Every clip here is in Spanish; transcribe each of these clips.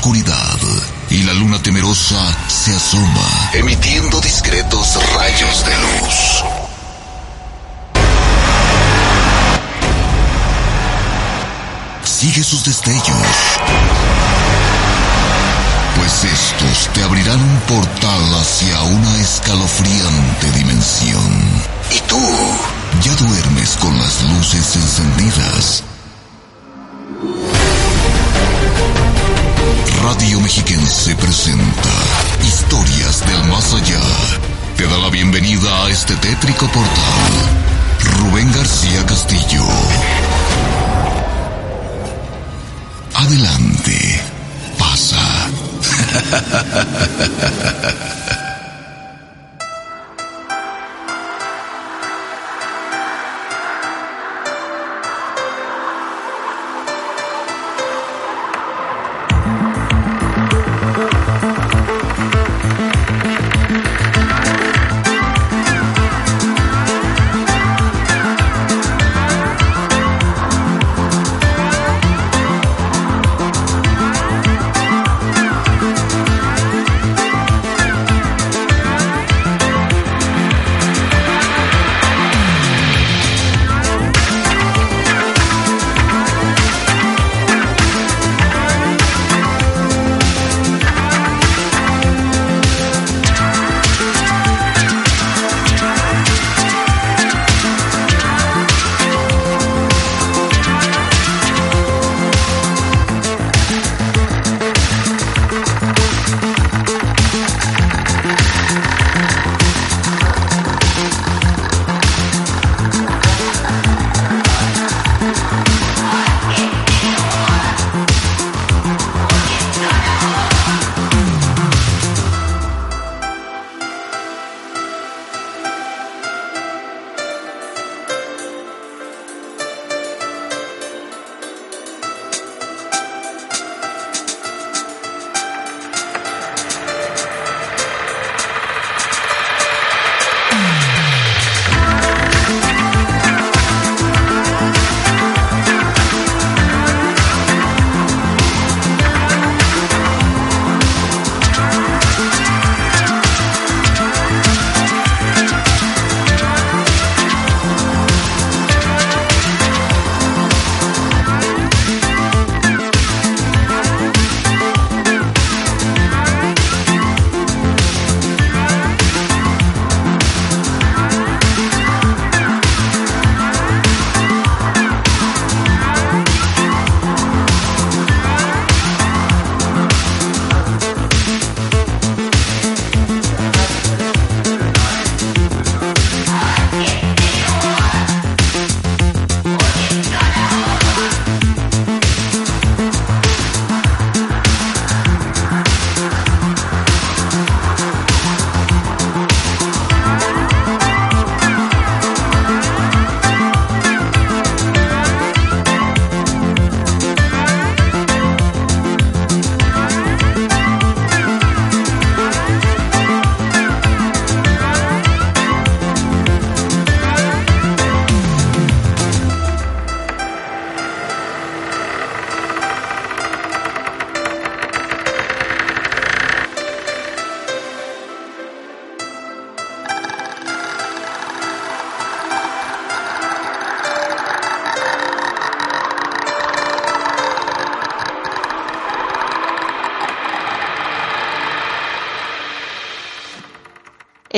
oscuridad y la luna temerosa se asoma, emitiendo discretos rayos de luz. Sigue sus destellos, pues estos te abrirán un portal hacia una escalofriante dimensión. Y tú ya duermes con las luces encendidas. Radio Mexiquense presenta Historias del Más Allá. Te da la bienvenida a este tétrico portal. Rubén García Castillo. Adelante. Pasa.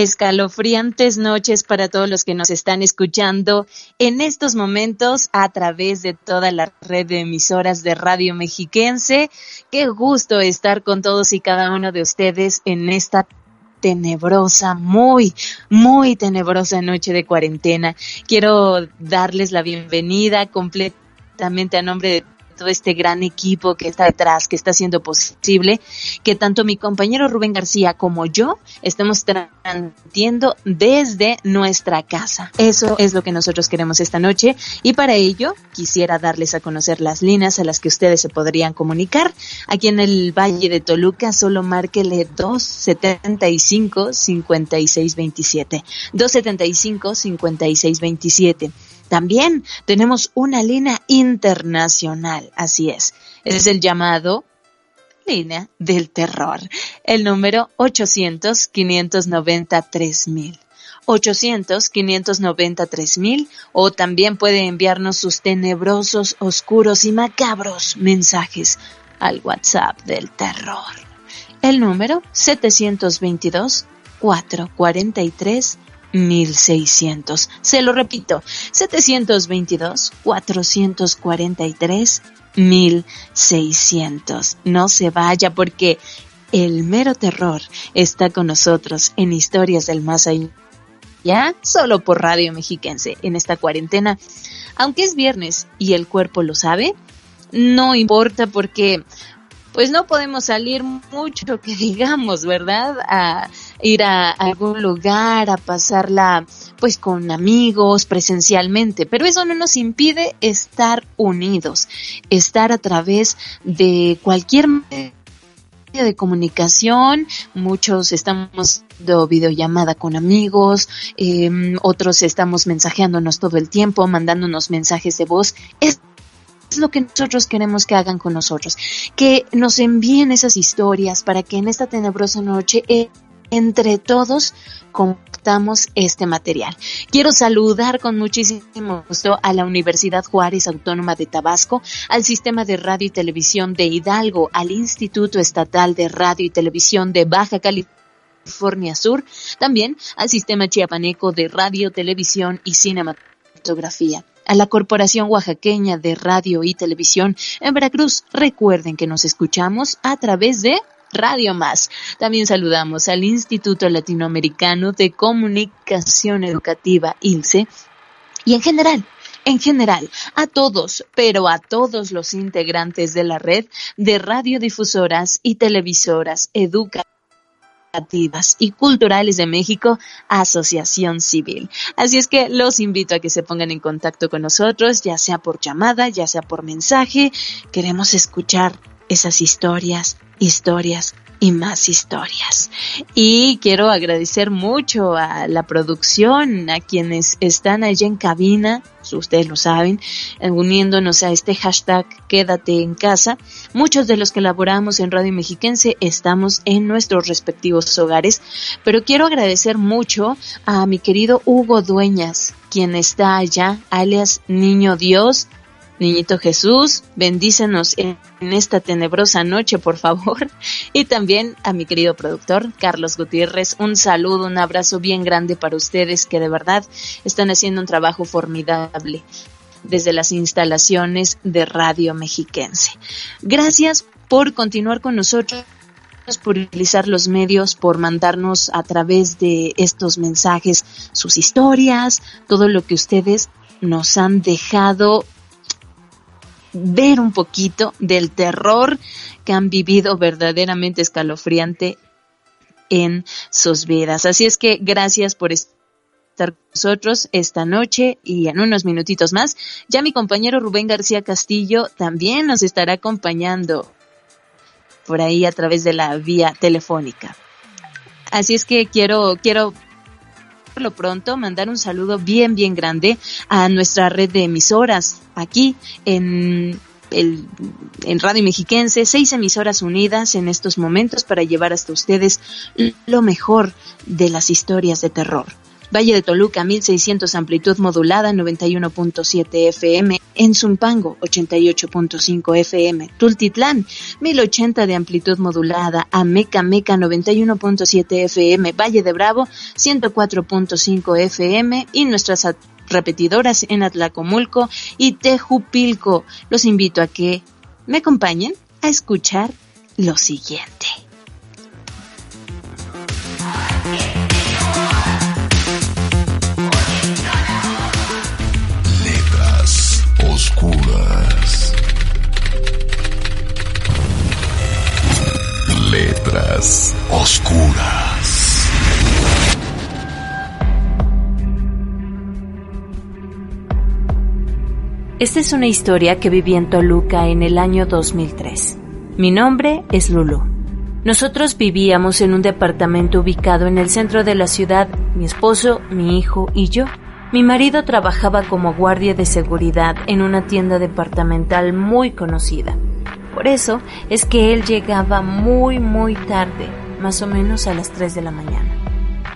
escalofriantes noches para todos los que nos están escuchando en estos momentos a través de toda la red de emisoras de Radio Mexiquense. Qué gusto estar con todos y cada uno de ustedes en esta tenebrosa, muy, muy tenebrosa noche de cuarentena. Quiero darles la bienvenida completamente a nombre de este gran equipo que está detrás, que está haciendo posible que tanto mi compañero Rubén García como yo estemos transmitiendo desde nuestra casa. Eso es lo que nosotros queremos esta noche y para ello quisiera darles a conocer las líneas a las que ustedes se podrían comunicar. Aquí en el Valle de Toluca solo márquele 275 5627. 275 5627. También tenemos una línea internacional, así es. Es el llamado línea del terror. El número 800-590-3000. 800-593 o también puede enviarnos sus tenebrosos, oscuros y macabros mensajes al WhatsApp del terror. El número 722 443 1600. Se lo repito, 722 443 1600. No se vaya porque el mero terror está con nosotros en Historias del Más Allá, ya solo por Radio Mexiquense en esta cuarentena. Aunque es viernes y el cuerpo lo sabe, no importa porque pues no podemos salir mucho que digamos, ¿verdad? A ir a algún lugar, a pasarla pues con amigos presencialmente, pero eso no nos impide estar unidos, estar a través de cualquier medio de comunicación, muchos estamos de videollamada con amigos, em, otros estamos mensajeándonos todo el tiempo, mandándonos mensajes de voz. Es lo que nosotros queremos que hagan con nosotros, que nos envíen esas historias para que en esta tenebrosa noche eh, entre todos compartamos este material. Quiero saludar con muchísimo gusto a la Universidad Juárez Autónoma de Tabasco, al Sistema de Radio y Televisión de Hidalgo, al Instituto Estatal de Radio y Televisión de Baja California Sur, también al Sistema Chiapaneco de Radio, Televisión y Cinematografía a la Corporación Oaxaqueña de Radio y Televisión en Veracruz. Recuerden que nos escuchamos a través de Radio Más. También saludamos al Instituto Latinoamericano de Comunicación Educativa, ILCE, y en general en general, a todos, pero a todos los integrantes de la red de radiodifusoras y televisoras educativas y Culturales de México, Asociación Civil. Así es que los invito a que se pongan en contacto con nosotros, ya sea por llamada, ya sea por mensaje. Queremos escuchar esas historias, historias y más historias. Y quiero agradecer mucho a la producción, a quienes están allá en cabina, ustedes lo saben, uniéndonos a este hashtag quédate en casa. Muchos de los que laboramos en Radio Mexiquense estamos en nuestros respectivos hogares, pero quiero agradecer mucho a mi querido Hugo Dueñas, quien está allá, alias Niño Dios, Niñito Jesús, bendícenos en, esta tenebrosa noche, por favor. Y también a mi querido productor, Carlos Gutiérrez, un saludo, un abrazo bien grande para ustedes que de verdad están haciendo un trabajo formidable desde las instalaciones de Radio Mexiquense. Gracias por continuar con nosotros por utilizar los medios, por mandarnos a través de estos mensajes sus historias, todo lo que ustedes nos han dejado ver un poquito del terror que han vivido verdaderamente escalofriante en sus vidas. Así es que gracias por estar con nosotros esta noche y en unos minutitos más. Ya mi compañero Rubén García Castillo también nos estará acompañando por ahí a través de la vía telefónica. Así es que quiero, quiero por lo pronto mandar un saludo bien, bien grande a nuestra red de emisoras aquí en el, en Radio Mexiquense, seis emisoras unidas en estos momentos para llevar hasta ustedes lo mejor de las historias de terror. Valle de Toluca 1600 amplitud modulada 91.7 FM, en Zumpango 88.5 FM, Tultitlán 1080 de amplitud modulada, Ameca Meca 91.7 FM, Valle de Bravo 104.5 FM y nuestras repetidoras en Atlacomulco y Tejupilco. Los invito a que me acompañen a escuchar lo siguiente. Oscuras. Letras oscuras. Esta es una historia que viví en Toluca en el año 2003. Mi nombre es Lulu. Nosotros vivíamos en un departamento ubicado en el centro de la ciudad, mi esposo, mi hijo y yo. Mi marido trabajaba como guardia de seguridad en una tienda departamental muy conocida. Por eso es que él llegaba muy muy tarde, más o menos a las 3 de la mañana.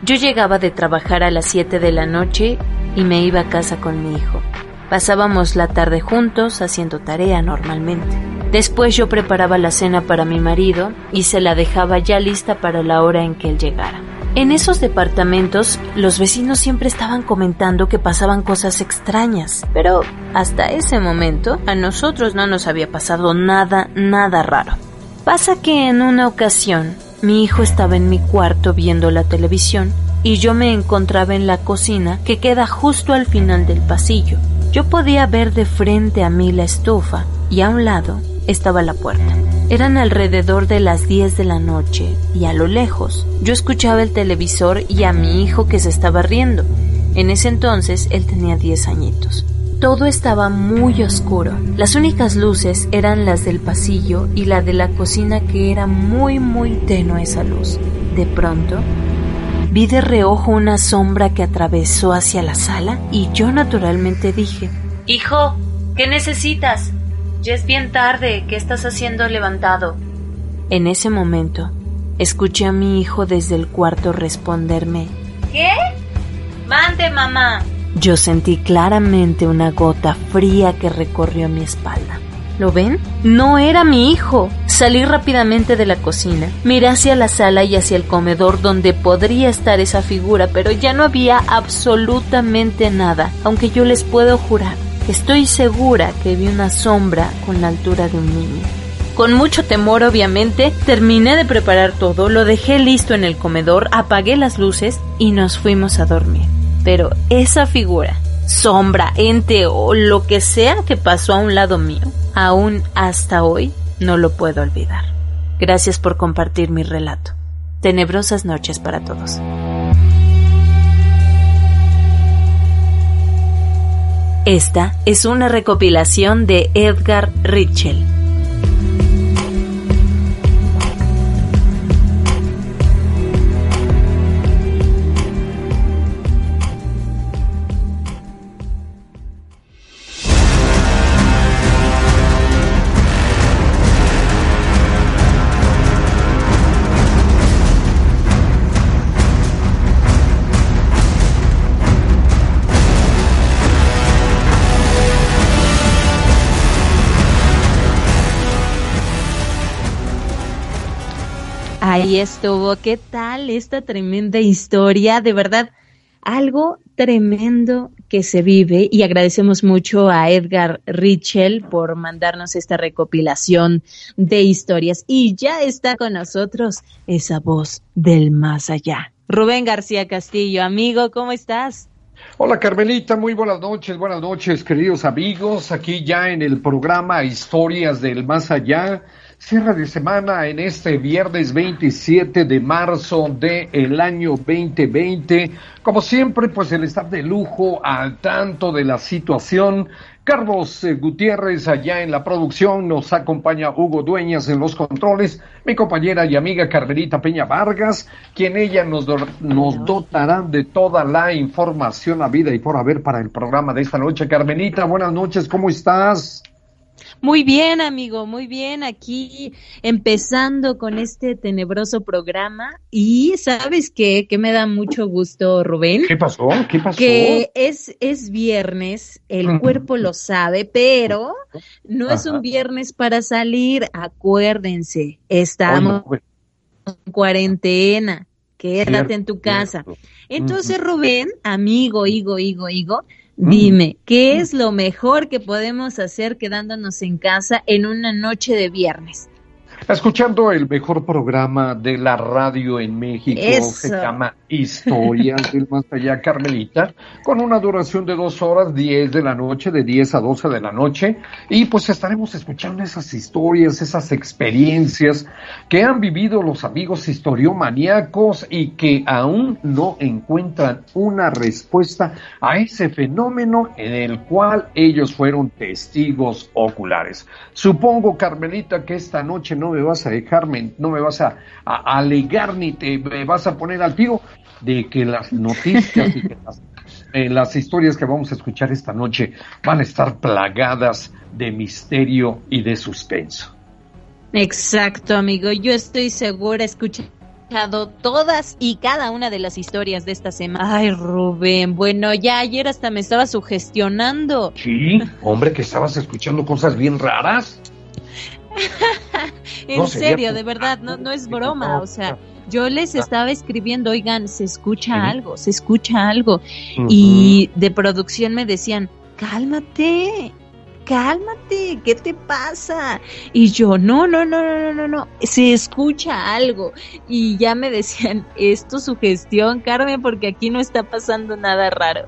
Yo llegaba de trabajar a las 7 de la noche y me iba a casa con mi hijo. Pasábamos la tarde juntos haciendo tarea normalmente. Después yo preparaba la cena para mi marido y se la dejaba ya lista para la hora en que él llegara. En esos departamentos, los vecinos siempre estaban comentando que pasaban cosas extrañas, pero hasta ese momento a nosotros no nos había pasado nada, nada raro. Pasa que en una ocasión mi hijo estaba en mi cuarto viendo la televisión y yo me encontraba en la cocina que queda justo al final del pasillo. Yo podía ver de frente a mí la estufa y a un lado estaba la puerta. Eran alrededor de las 10 de la noche y a lo lejos yo escuchaba el televisor y a mi hijo que se estaba riendo. En ese entonces él tenía 10 añitos. Todo estaba muy oscuro. Las únicas luces eran las del pasillo y la de la cocina que era muy muy tenue esa luz. De pronto, vi de reojo una sombra que atravesó hacia la sala y yo naturalmente dije, Hijo, ¿qué necesitas? Ya es bien tarde. ¿Qué estás haciendo levantado? En ese momento, escuché a mi hijo desde el cuarto responderme. ¿Qué? Mande, mamá. Yo sentí claramente una gota fría que recorrió mi espalda. ¿Lo ven? No era mi hijo. Salí rápidamente de la cocina, miré hacia la sala y hacia el comedor donde podría estar esa figura, pero ya no había absolutamente nada, aunque yo les puedo jurar Estoy segura que vi una sombra con la altura de un niño. Con mucho temor, obviamente, terminé de preparar todo, lo dejé listo en el comedor, apagué las luces y nos fuimos a dormir. Pero esa figura, sombra, ente o lo que sea que pasó a un lado mío, aún hasta hoy no lo puedo olvidar. Gracias por compartir mi relato. Tenebrosas noches para todos. Esta es una recopilación de Edgar Ritchell. Ahí estuvo. ¿Qué tal esta tremenda historia? De verdad, algo tremendo que se vive y agradecemos mucho a Edgar Richel por mandarnos esta recopilación de historias. Y ya está con nosotros esa voz del más allá. Rubén García Castillo, amigo, ¿cómo estás? Hola Carmelita, muy buenas noches, buenas noches queridos amigos, aquí ya en el programa Historias del Más Allá Cierre de semana en este viernes 27 de marzo del el año 2020. Como siempre, pues el staff de lujo al tanto de la situación. Carlos eh, Gutiérrez allá en la producción, nos acompaña Hugo Dueñas en los controles, mi compañera y amiga Carmelita Peña Vargas, quien ella nos, nos dotará de toda la información a vida y por haber para el programa de esta noche. Carmelita, buenas noches, ¿cómo estás? Muy bien, amigo, muy bien. Aquí empezando con este tenebroso programa. Y sabes qué, que me da mucho gusto, Rubén. ¿Qué pasó? ¿Qué pasó? Que es, es viernes, el cuerpo lo sabe, pero no es un viernes para salir. Acuérdense, estamos en cuarentena. Quédate en tu casa. Entonces, Rubén, amigo, higo, higo, higo, Dime, ¿qué es lo mejor que podemos hacer quedándonos en casa en una noche de viernes? Escuchando el mejor programa de la radio en México, se llama Historias del Más Allá Carmelita, con una duración de dos horas, diez de la noche, de diez a doce de la noche, y pues estaremos escuchando esas historias, esas experiencias que han vivido los amigos historiomaníacos y que aún no encuentran una respuesta a ese fenómeno en el cual ellos fueron testigos oculares. Supongo, Carmelita, que esta noche no me vas a dejarme, no me vas a, alegar ni te me vas a poner al tiro de que las noticias y que las, eh, las historias que vamos a escuchar esta noche van a estar plagadas de misterio y de suspenso. Exacto, amigo. Yo estoy segura, escuchado todas y cada una de las historias de esta semana. Ay, Rubén, bueno, ya ayer hasta me estaba sugestionando. Sí, hombre, que estabas escuchando cosas bien raras. en serio, de verdad, no, no es broma, o sea, yo les ah. estaba escribiendo, oigan, se escucha algo, se escucha algo, y de producción me decían, cálmate, cálmate, ¿qué te pasa? Y yo, no, no, no, no, no, no, se escucha algo. Y ya me decían, es tu sugestión, Carmen, porque aquí no está pasando nada raro.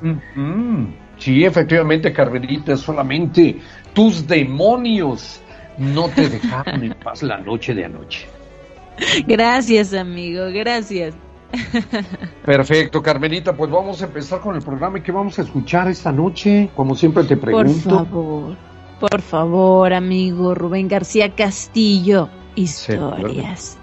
Sí, efectivamente, Carmenita, solamente tus demonios no te dejaron en paz la noche de anoche. Gracias, amigo, gracias. Perfecto, Carmelita, pues vamos a empezar con el programa y qué vamos a escuchar esta noche, como siempre te pregunto. Por favor, por favor, amigo Rubén García Castillo, historias,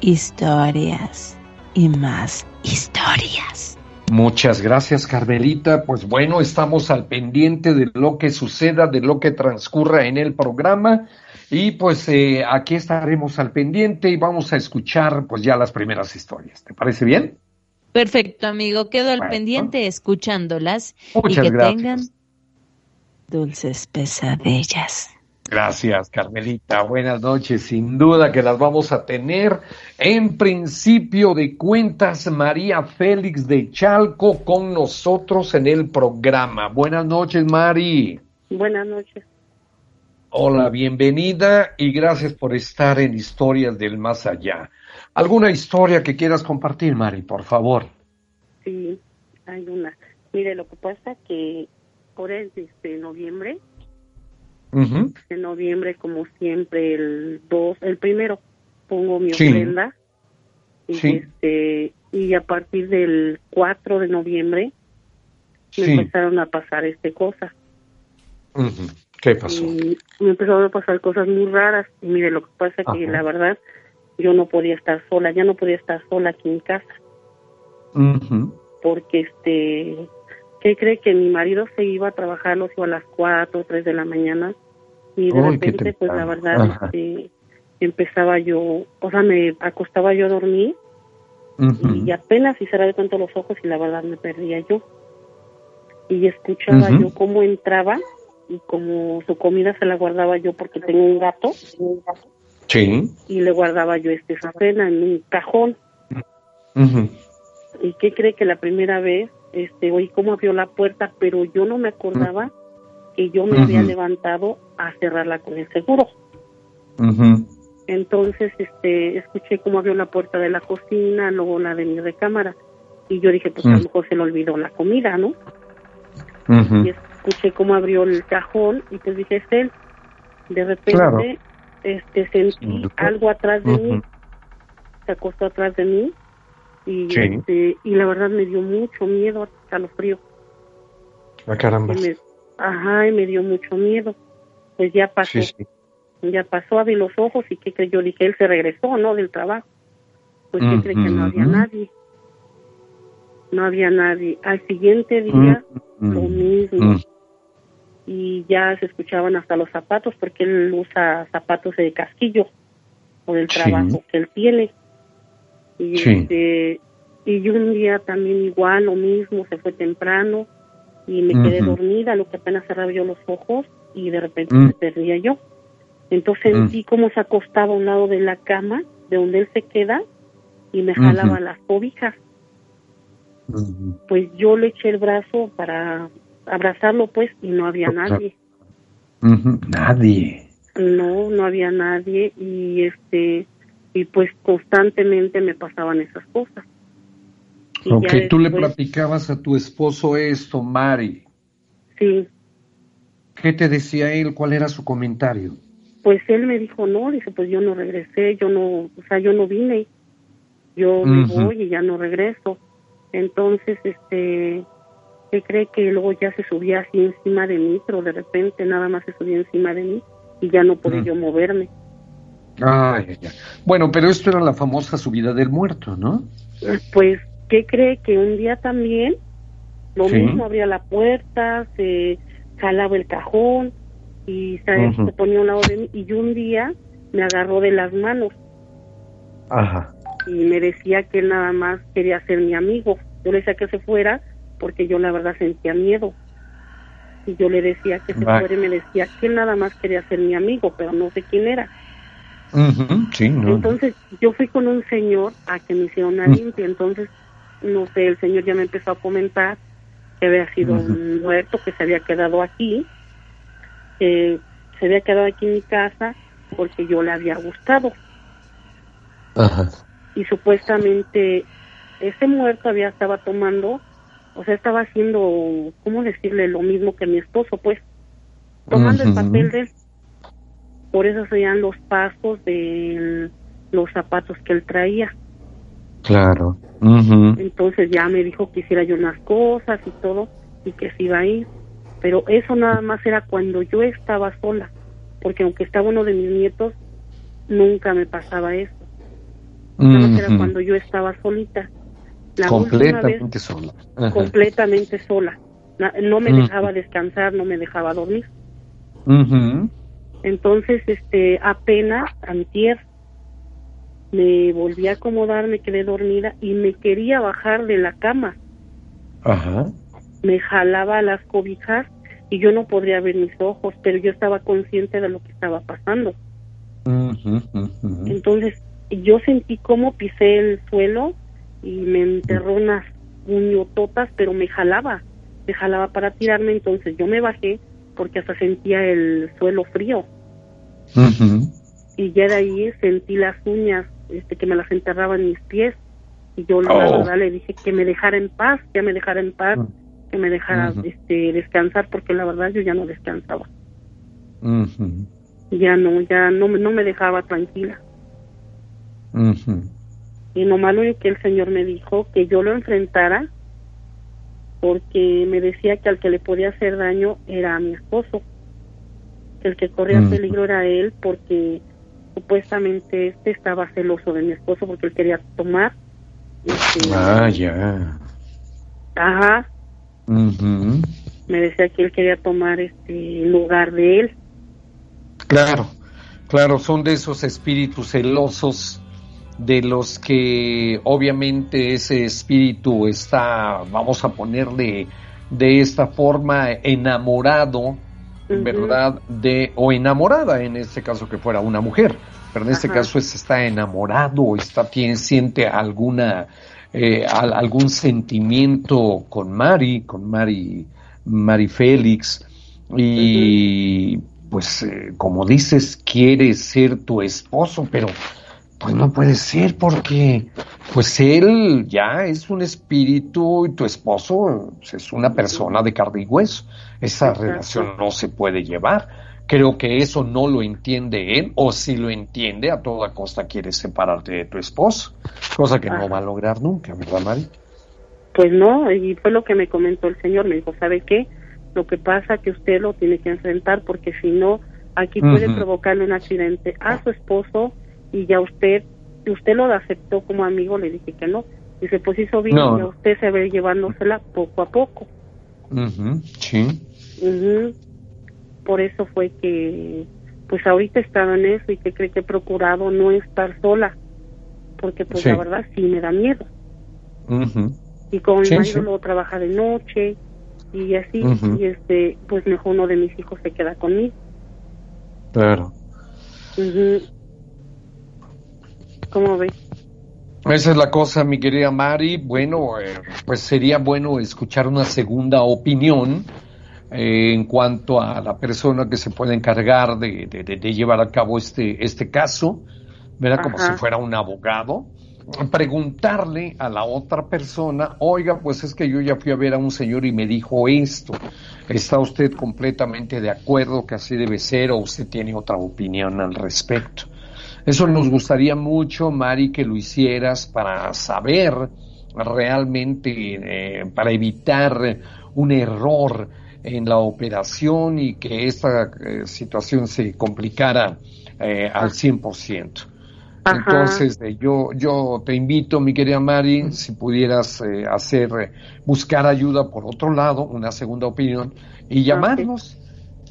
historias y más historias. Muchas gracias, Carmelita. Pues bueno, estamos al pendiente de lo que suceda, de lo que transcurra en el programa. Y pues eh, aquí estaremos al pendiente y vamos a escuchar pues ya las primeras historias. ¿Te parece bien? Perfecto, amigo. Quedo al pendiente escuchándolas y que tengan dulces pesadillas. Gracias, Carmelita. Buenas noches. Sin duda que las vamos a tener. En principio de cuentas, María Félix de Chalco con nosotros en el programa. Buenas noches, Mari. Buenas noches. Hola, bienvenida y gracias por estar en Historias del Más Allá. ¿Alguna historia que quieras compartir, Mari, por favor? Sí, hay una. Mire, lo que pasa que por el de noviembre en noviembre, como siempre, el 2, el primero, pongo mi ofrenda. Y, este, y a partir del 4 de noviembre me empezaron a pasar este cosas. ¿Qué pasó? me empezaron a pasar cosas muy raras. Y mire, lo que pasa es que la verdad yo no podía estar sola, ya no podía estar sola aquí en casa. Porque este, ¿qué cree que mi marido se iba a trabajar, los iba a las 4 o 3 de la mañana? Y de repente pues la verdad este, empezaba yo o sea me acostaba yo a dormir y apenas y cerraba tanto los ojos y la verdad me perdía yo. Y escuchaba yo cómo entraba y como su comida se la guardaba yo porque tengo un gato. Sí. Y le guardaba yo este su cena en un cajón. Y qué cree que la primera vez este oí cómo abrió la puerta pero yo no me acordaba que yo me había levantado a cerrarla con el seguro. Entonces, este, escuché cómo abrió la puerta de la cocina, luego la de mi recámara, y yo dije, pues a lo mejor se le olvidó la comida, ¿no? Y escuché cómo abrió el cajón, y pues dije, es él. De repente, este, sentí algo atrás de mí, se acostó atrás de mí, y, este, y la verdad me dio mucho miedo, hasta lo frío. Ah, caramba. Ajá, y me dio mucho miedo. Pues ya pasó. Ya pasó, abrí los ojos y que yo dije, él se regresó, ¿no? Del trabajo. Pues creí que no había nadie. No había nadie. Al siguiente día, lo mismo. Y ya se escuchaban hasta los zapatos, porque él usa zapatos de casquillo, por el trabajo que él tiene. Y, este, y un día también igual, lo mismo, se fue temprano y me quedé dormida, lo que apenas cerraba yo los ojos y de repente me perdía yo. Entonces sentí como se acostaba a un lado de la cama, de donde él se queda, y me jalaba las cobijas. Pues yo le eché el brazo para abrazarlo, pues, y no había nadie. Nadie. No, no había nadie y este y pues constantemente me pasaban esas cosas. Ok, tú le platicabas a tu esposo esto, Mari. Sí. ¿Qué te decía él? ¿Cuál era su comentario? Pues él me dijo, no, dice, pues yo no regresé, yo no, o sea, yo no vine, yo me voy y ya no regreso. Entonces, este, ¿qué cree que luego ya se subía así encima de mí, pero de repente nada más se subía encima de mí y ya no podía yo moverme? Ay, ya. Bueno, pero esto era la famosa subida del muerto, ¿no? Pues ¿Qué cree que un día también lo mismo abría la puerta, se jalaba el cajón y se ponía a un lado de mí y un día me agarró de las manos. Ajá. Y me decía que él nada más quería ser mi amigo. Yo le decía que se fuera porque yo la verdad sentía miedo. Y yo le decía que se fuera y me decía que él nada más quería ser mi amigo, pero no sé quién era. sí, Entonces yo fui con un señor a que me hiciera una limpia. Entonces, no sé, el señor ya me empezó a comentar que había sido un muerto, que se había quedado aquí, que se había quedado aquí en mi casa porque yo le había gustado. Ajá. Y supuestamente ese muerto había estaba tomando, o sea, estaba haciendo, ¿cómo decirle? Lo mismo que mi esposo, pues, tomando el papel de él. Por eso serían los pasos de los zapatos que él traía. Claro. Entonces ya me dijo que hiciera yo unas cosas y todo, y que se iba a ir. Pero eso nada más era cuando yo estaba sola, porque aunque estaba uno de mis nietos, nunca me pasaba eso. Nada más era cuando yo estaba solita. La completamente sola. Completamente sola. No me dejaba descansar, no me dejaba dormir. Entonces, este, apenas antier me volví a acomodar, me quedé dormida y me quería bajar de la cama. Ajá. Me jalaba las cobijas y yo no podría ver mis ojos, pero yo estaba consciente de lo que estaba pasando. Entonces, yo sentí como pisé el suelo y me enterró unas puñototas, pero me jalaba, me jalaba para tirarme, entonces yo me bajé porque hasta sentía el suelo frío. Y ya de ahí sentí las uñas este, que me las enterraba en mis pies y yo la oh. verdad le dije que me dejara en paz, que me dejara en paz, mm. que me dejara este, descansar porque la verdad yo ya no descansaba. Ya no, ya no, no me dejaba tranquila. Y lo malo es que el Señor me dijo que yo lo enfrentara porque me decía que al que le podía hacer daño era a mi esposo. Que el que corría peligro era él porque supuestamente este estaba celoso de mi esposo porque él quería tomar. Este, ah, ya. Ajá. Me decía que él quería tomar este lugar de él. Claro, claro, son de esos espíritus celosos de los que obviamente ese espíritu está, vamos a ponerle de esta forma, enamorado ¿verdad? De, o enamorada, en este caso que fuera una mujer, pero en este caso es, está enamorado, está, tiene, siente alguna, eh, algún sentimiento con Mari, con Mari, Mari Félix, y pues eh, como dices, quiere ser tu esposo, pero pues no puede ser porque pues él ya es un espíritu y tu esposo pues, es una persona de carne y hueso. Esa relación no se puede llevar. Creo que eso no lo entiende él o si lo entiende a toda costa quiere separarte de tu esposo, cosa que no va a lograr nunca, ¿verdad, Mari? Pues no, y fue lo que me comentó el señor, me dijo, ¿sabe qué? Lo que pasa que usted lo tiene que enfrentar porque si no, aquí puede provocarle un accidente a su esposo y ya usted, usted lo aceptó como amigo, le dije que no. Dice, pues hizo bien y usted se ve llevándosela poco a poco. sí. Por eso fue que, pues ahorita estaba en eso y que cree que he procurado no estar sola, porque pues la verdad sí me da miedo. Y como mi marido luego trabaja de noche y así, y este, pues mejor uno de mis hijos se queda conmigo. Claro. ¿Cómo ves? Esa es la cosa, mi querida Mari. Bueno, eh, pues sería bueno escuchar una segunda opinión eh, en cuanto a la persona que se puede encargar de, llevar a cabo este, este caso, ¿verdad? Como si fuera un abogado. Preguntarle a la otra persona, oiga, pues es que yo ya fui a ver a un señor y me dijo esto. ¿Está usted completamente de acuerdo que así debe ser o usted tiene otra opinión al respecto? Eso nos gustaría mucho, Mari, que lo hicieras para saber realmente, eh, para evitar un error en la operación y que esta eh, situación se complicara eh, al 100%. Entonces, yo, yo te invito, mi querida Mari, si pudieras hacer, buscar ayuda por otro lado, una segunda opinión, y llamarnos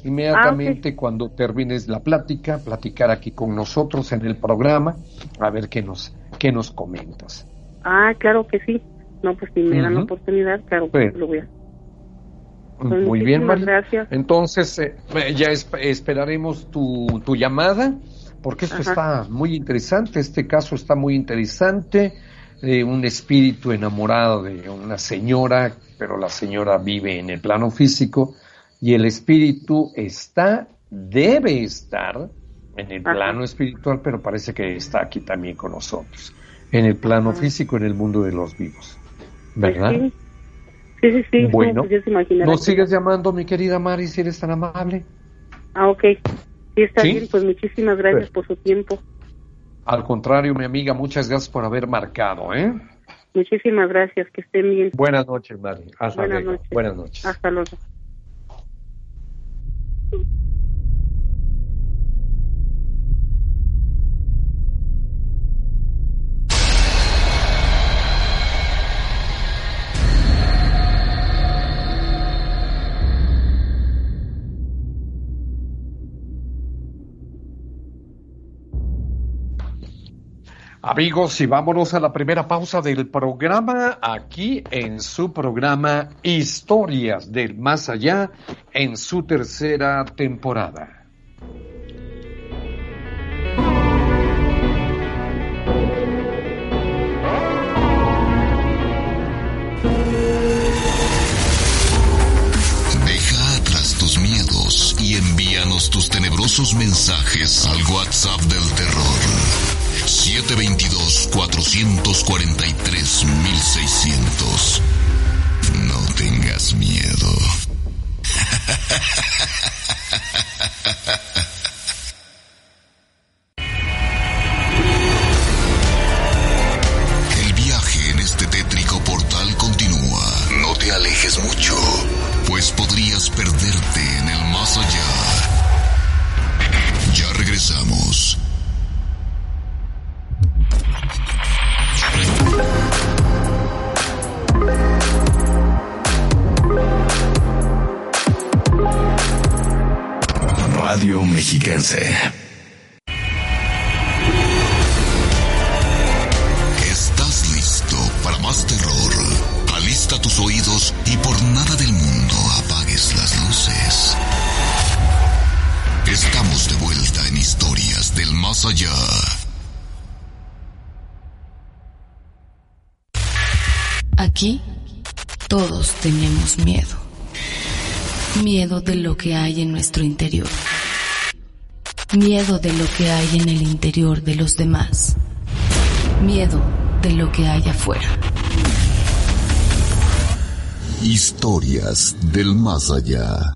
inmediatamente ah, cuando termines la plática, platicar aquí con nosotros en el programa, a ver qué nos, qué nos comentas. Ah, claro que sí. No, pues si me dan la oportunidad, claro que lo voy a pues Muy bien, María. Gracias. Entonces, eh, ya esperaremos tu, tu llamada, porque esto está muy interesante, este caso está muy interesante, de un espíritu enamorado de una señora, pero la señora vive en el plano físico, y el espíritu está, debe estar en el plano espiritual, pero parece que está aquí también con nosotros, en el plano físico, en el mundo de los vivos. ¿Verdad? Sí, sí, sí. Bueno, pues ¿nos sigues llamando, mi querida Mari, si eres tan amable? Ah, ok. Sí, está bien, pues muchísimas gracias por su tiempo. Al contrario, mi amiga, muchas gracias por haber marcado, ¿eh? Muchísimas gracias, que estén bien. Buenas noches, Mari. Hasta Buenas luego. Noches. Buenas noches. Hasta luego. Thank you. Amigos, y vámonos a la primera pausa del programa, aquí en su programa Historias del Más Allá, en su tercera temporada. Deja atrás tus miedos y envíanos tus tenebrosos mensajes al WhatsApp del terror 722-443-1600. No tengas miedo. Mexiquense. ¿Estás listo para más terror? Alista tus oídos y por nada del mundo apagues las luces. Estamos de vuelta en historias del más allá. Aquí todos tenemos miedo. Miedo de lo que hay en nuestro interior. Miedo de lo que hay en el interior de los demás. Miedo de lo que hay afuera. Historias del más allá.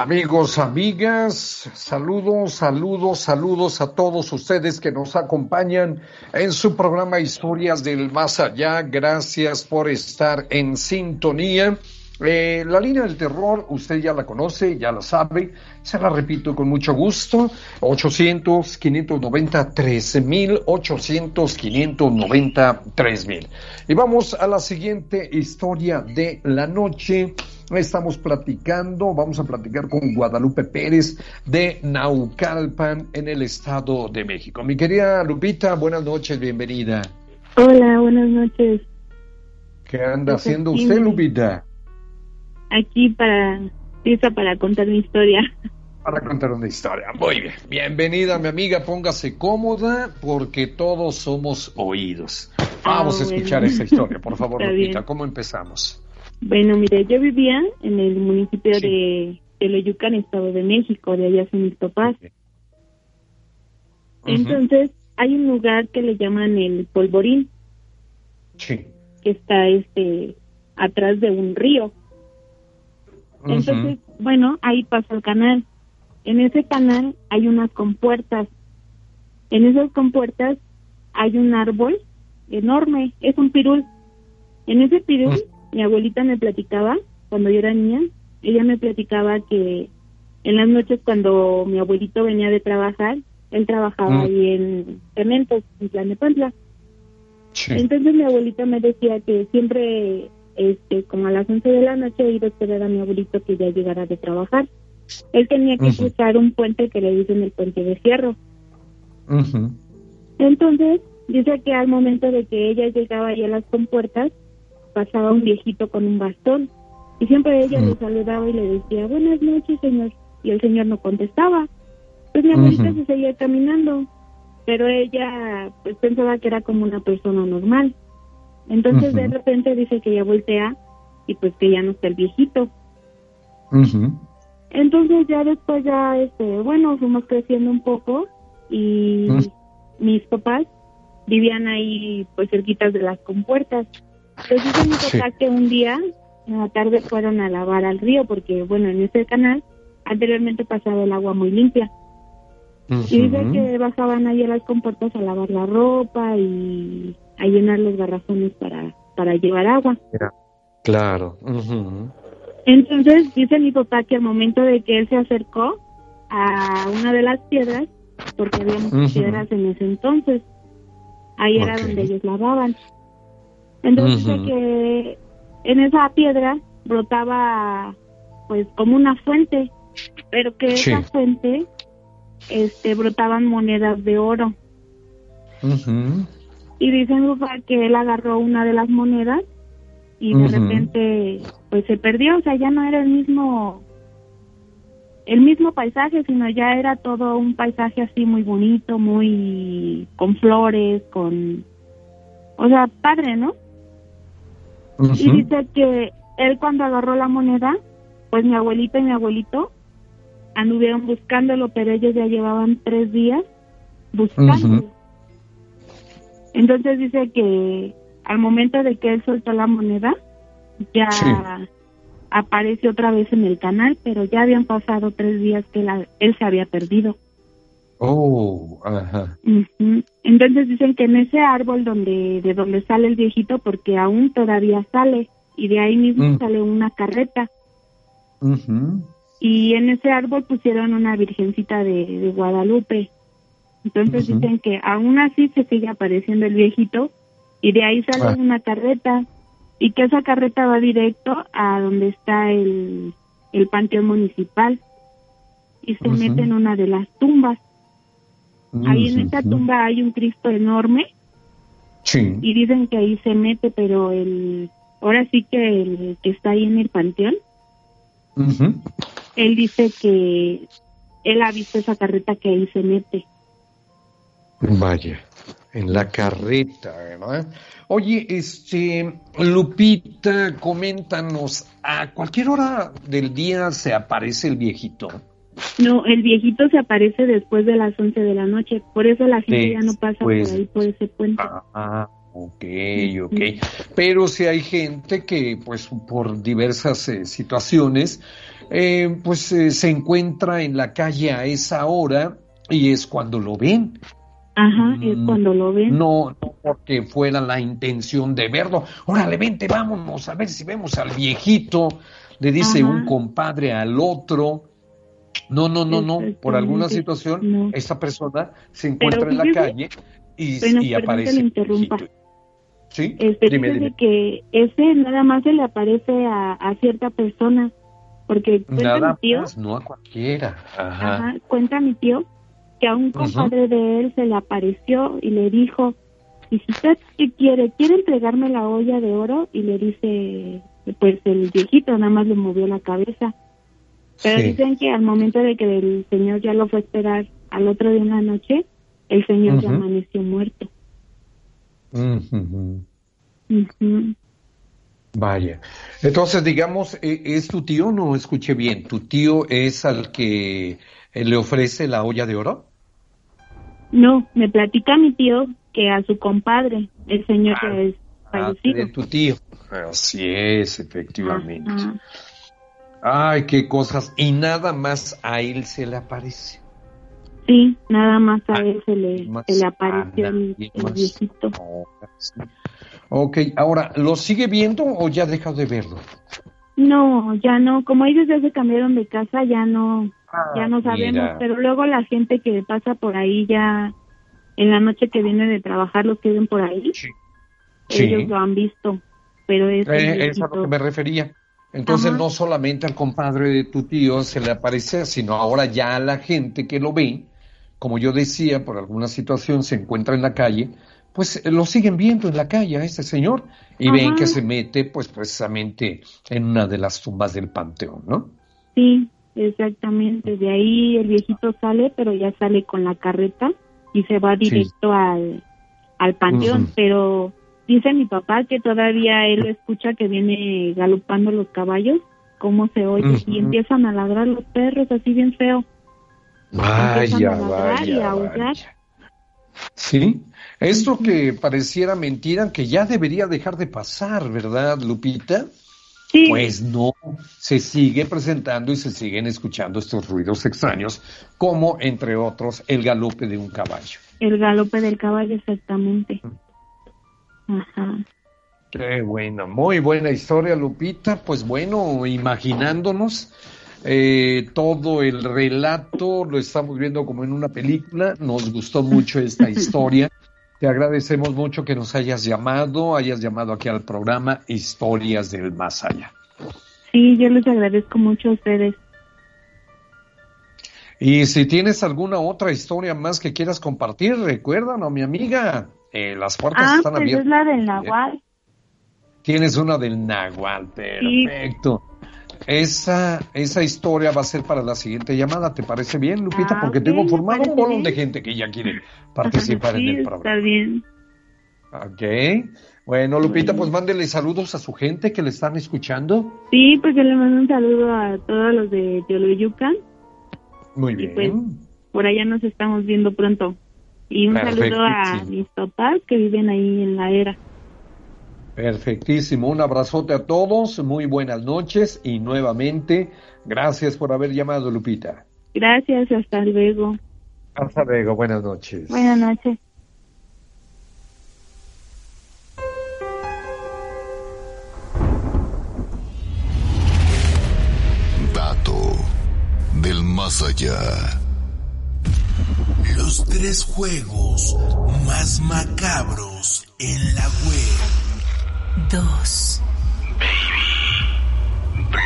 Amigos, amigas, saludos, saludos, saludos a todos ustedes que nos acompañan en su programa Historias del Más Allá. Gracias por estar en sintonía. Eh, la línea del terror, usted ya la conoce, ya la sabe, se la repito con mucho gusto, 800-590-13.000, 800-590-3000. Y vamos a la siguiente historia de la noche. Estamos platicando, vamos a platicar con Guadalupe Pérez de Naucalpan en el Estado de México. Mi querida Lupita, buenas noches, bienvenida. Hola, buenas noches. ¿Qué anda haciendo usted, Lupita? Aquí para, lista para contar mi historia. Para contar una historia. Muy bien. Bienvenida, mi amiga. Póngase cómoda porque todos somos oídos. Vamos a ah, escuchar esa historia, por favor, Lupita. ¿Cómo empezamos? Bueno, mire, yo vivía en el municipio de Teloyucan, Estado de México, de allá son mis papás. Entonces, hay un lugar que le llaman el Polvorín. Sí. Que está este atrás de un río. Entonces, bueno, ahí pasa el canal. En ese canal hay unas compuertas. En esas compuertas hay un árbol enorme, es un pirul. En ese pirul mi abuelita me platicaba, cuando yo era niña, ella me platicaba que en las noches cuando mi abuelito venía de trabajar, Él trabajaba ahí en cementos, en Plan de Pantla. Entonces mi abuelita me decía que siempre, este, como a las 11 de la noche, iba a esperar a mi abuelito que ya llegara de trabajar. Él tenía que cruzar un puente que le dicen el puente de fierro. Entonces, dice que al momento de que ella llegaba ahí a las compuertas, pasaba un viejito con un bastón. Y siempre ella le saludaba y le decía, buenas noches, señor. Y el señor no contestaba. Pues mi abuelita se seguía caminando pero ella pues pensaba que era como una persona normal. Entonces de repente dice que ya voltea y pues que ya no está el viejito. Entonces ya después ya, este, bueno, fuimos creciendo un poco y mis papás vivían ahí pues cerquitas de las compuertas. Entonces dice mi papá que un día en la tarde fueron a lavar al río porque bueno, en ese canal anteriormente pasaba el agua muy limpia. Y dice que bajaban ahí a las compuertas a lavar la ropa y a llenar los garrafones para, para llevar agua. Claro. Entonces dice mi papá que al momento de que él se acercó a una de las piedras, porque había muchas piedras en ese entonces, ahí era donde ellos lavaban. Entonces dice que en esa piedra brotaba pues como una fuente, pero que esa fuente este brotaban monedas de oro. Y dicen que él agarró una de las monedas y de repente pues se perdió, o sea, ya no era el mismo el mismo paisaje, sino ya era todo un paisaje así muy bonito, muy con flores, con o sea, padre, ¿no? Y dice que él cuando agarró la moneda, pues mi abuelita y mi abuelito anduvieron buscándolo, pero ellos ya llevaban tres días buscándolo. Entonces dice que al momento de que él soltó la moneda, ya aparece otra vez en el canal, pero ya habían pasado tres días que él se había perdido. Oh, ajá. Entonces dicen que en ese árbol donde de donde sale el viejito, porque aún todavía sale y de ahí mismo mm. sale una carreta y en ese árbol pusieron una virgencita de, Guadalupe. Entonces dicen que aún así se sigue apareciendo el viejito y de ahí sale ah. una carreta. Y que esa carreta va directo a donde está el, el panteón municipal. Y se mete en una de las tumbas. Ahí en esta tumba hay un Cristo enorme. Y dicen que ahí se mete, pero el ahora sí que el que está ahí en el panteón él dice que él ha visto esa carreta que ahí se mete. Vaya, en la carreta, ¿verdad? Oye, este, Lupita, coméntanos, ¿a cualquier hora del día se aparece el viejito? No, el viejito se aparece después de las 11 de la noche, por eso la gente ya no pasa por ahí, por ese puente. Ah, ok, ok. Pero si hay gente que, pues, por diversas eh, situaciones, eh, pues eh, se encuentra en la calle a esa hora y es cuando lo ven. Ajá, es mm, cuando lo ven. No, no porque fuera la intención de verlo. Órale, vente, vámonos a ver si vemos al viejito. Le dice un compadre al otro. No, no, no, no. Por alguna situación, esa persona se encuentra en la calle y, aparece. interrumpa. ¿Sí? Este, que ese nada más se le aparece a, a cierta persona porque cuenta mi tío, no a cualquiera. Ajá. cuenta mi tío que a un compadre de él se le apareció y le dijo, ¿y si usted qué quiere? ¿Quiere entregarme la olla de oro? Y le dice, pues el viejito nada más le movió la cabeza. Pero dicen que al momento de que el señor ya lo fue a esperar al otro día de una noche, el señor ya amaneció muerto. Vaya. Entonces, digamos, e, ¿es tu tío? No escuché bien. ¿Tu tío es al que eh, le ofrece la olla de oro? No, me platica mi tío que a su compadre, el señor que ah, es ah, fallecido. de tu tío. Así es, efectivamente. Ay, qué cosas. Y nada más a él se le aparece. Sí, nada más a ah, él se le, se le apareció el, viejito. Ok, ahora, ¿lo sigue viendo o ya ha dejado de verlo? No, ya no. Como ellos ya se cambiaron de casa, ya no, ya no sabemos, pero luego la gente que pasa por ahí ya en la noche que viene de trabajar, los que ven por ahí, ellos lo han visto, pero es... Eh, es a lo que me refería. Entonces no solamente al compadre de tu tío se le aparece, sino ahora ya a la gente que lo ve, como yo decía, por alguna situación se encuentra en la calle, pues lo siguen viendo en la calle a este señor y ven que se mete pues precisamente en una de las tumbas del panteón, ¿no? Sí, exactamente. De ahí el viejito sale, pero ya sale con la carreta y se va directo al, al panteón, pero dice mi papá que todavía él escucha que viene galopando los caballos, cómo se oye, y empiezan a ladrar los perros así bien feo. Vaya, vaya, vaya. Sí, esto que pareciera mentira, que ya debería dejar de pasar, ¿verdad, Lupita? Sí. Pues no, se sigue presentando y se siguen escuchando estos ruidos extraños, como entre otros el galope de un caballo. El galope del caballo, exactamente. Ajá. Qué bueno, muy buena historia, Lupita. Pues bueno, imaginándonos eh, todo el relato, lo estamos viendo como en una película. Nos gustó mucho esta historia. Te agradecemos mucho que nos hayas llamado, hayas llamado aquí al programa Historias del Más Allá. Sí, yo les agradezco mucho a ustedes. Y si tienes alguna otra historia más que quieras compartir, recuérdanos, mi amiga, eh, las puertas ah, están pues abiertas. es la del Nahual. Tienes una del Nahual, perfecto. Esa, esa historia va a ser para la siguiente llamada, ¿te parece bien, Lupita? Ah, Porque tengo formado un montón de gente que ya quiere participar en el programa. Está bien. Ok. Bueno, Lupita, pues mándele saludos a su gente que le están escuchando. Sí, pues yo le mando un saludo a todos los de Yoloyucan. Muy bien. pues, por allá nos estamos viendo pronto. Y un saludo a mis papás que viven ahí en la era. Perfectísimo, un abrazote a todos, muy buenas noches y nuevamente gracias por haber llamado Lupita. Gracias, hasta luego. Hasta luego, buenas noches. Buenas noches. Dato del más allá. Los tres juegos más macabros en la web. 2. Baby Blue.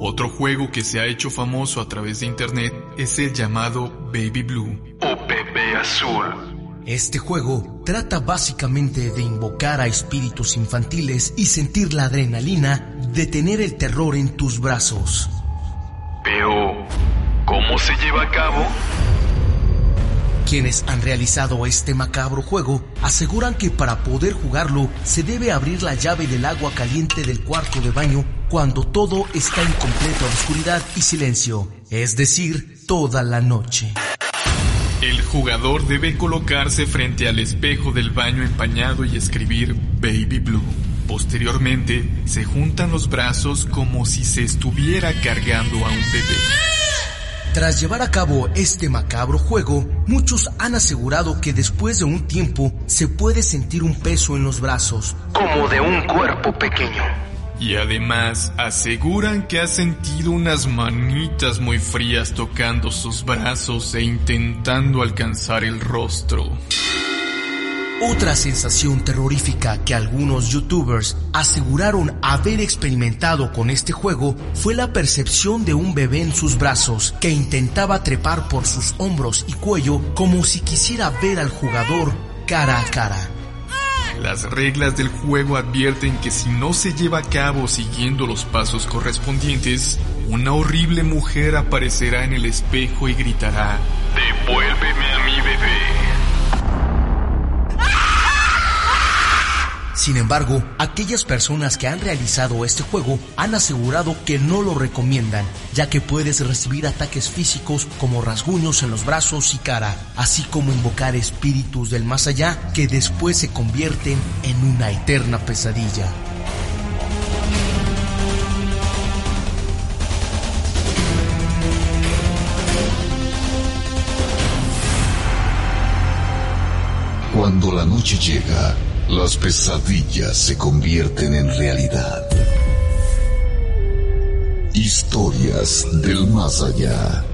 Otro juego que se ha hecho famoso a través de internet es el llamado Baby Blue o Bebé Azul. Este juego trata básicamente de invocar a espíritus infantiles y sentir la adrenalina de tener el terror en tus brazos. Pero, ¿cómo se lleva a cabo? Quienes han realizado este macabro juego aseguran que para poder jugarlo se debe abrir la llave del agua caliente del cuarto de baño cuando todo está en completa oscuridad y silencio, es decir, toda la noche. El jugador debe colocarse frente al espejo del baño empañado y escribir Baby Blue. Posteriormente, se juntan los brazos como si se estuviera cargando a un bebé. Tras llevar a cabo este macabro juego, muchos han asegurado que después de un tiempo se puede sentir un peso en los brazos, como de un cuerpo pequeño. Y además aseguran que ha sentido unas manitas muy frías tocando sus brazos e intentando alcanzar el rostro. Otra sensación terrorífica que algunos youtubers aseguraron haber experimentado con este juego fue la percepción de un bebé en sus brazos que intentaba trepar por sus hombros y cuello como si quisiera ver al jugador cara a cara. Las reglas del juego advierten que si no se lleva a cabo siguiendo los pasos correspondientes, una horrible mujer aparecerá en el espejo y gritará, Devuélveme Sin embargo, aquellas personas que han realizado este juego han asegurado que no lo recomiendan, ya que puedes recibir ataques físicos como rasguños en los brazos y cara, así como invocar espíritus del más allá que después se convierten en una eterna pesadilla. Cuando la noche llega, las pesadillas se convierten en realidad. Historias del más allá.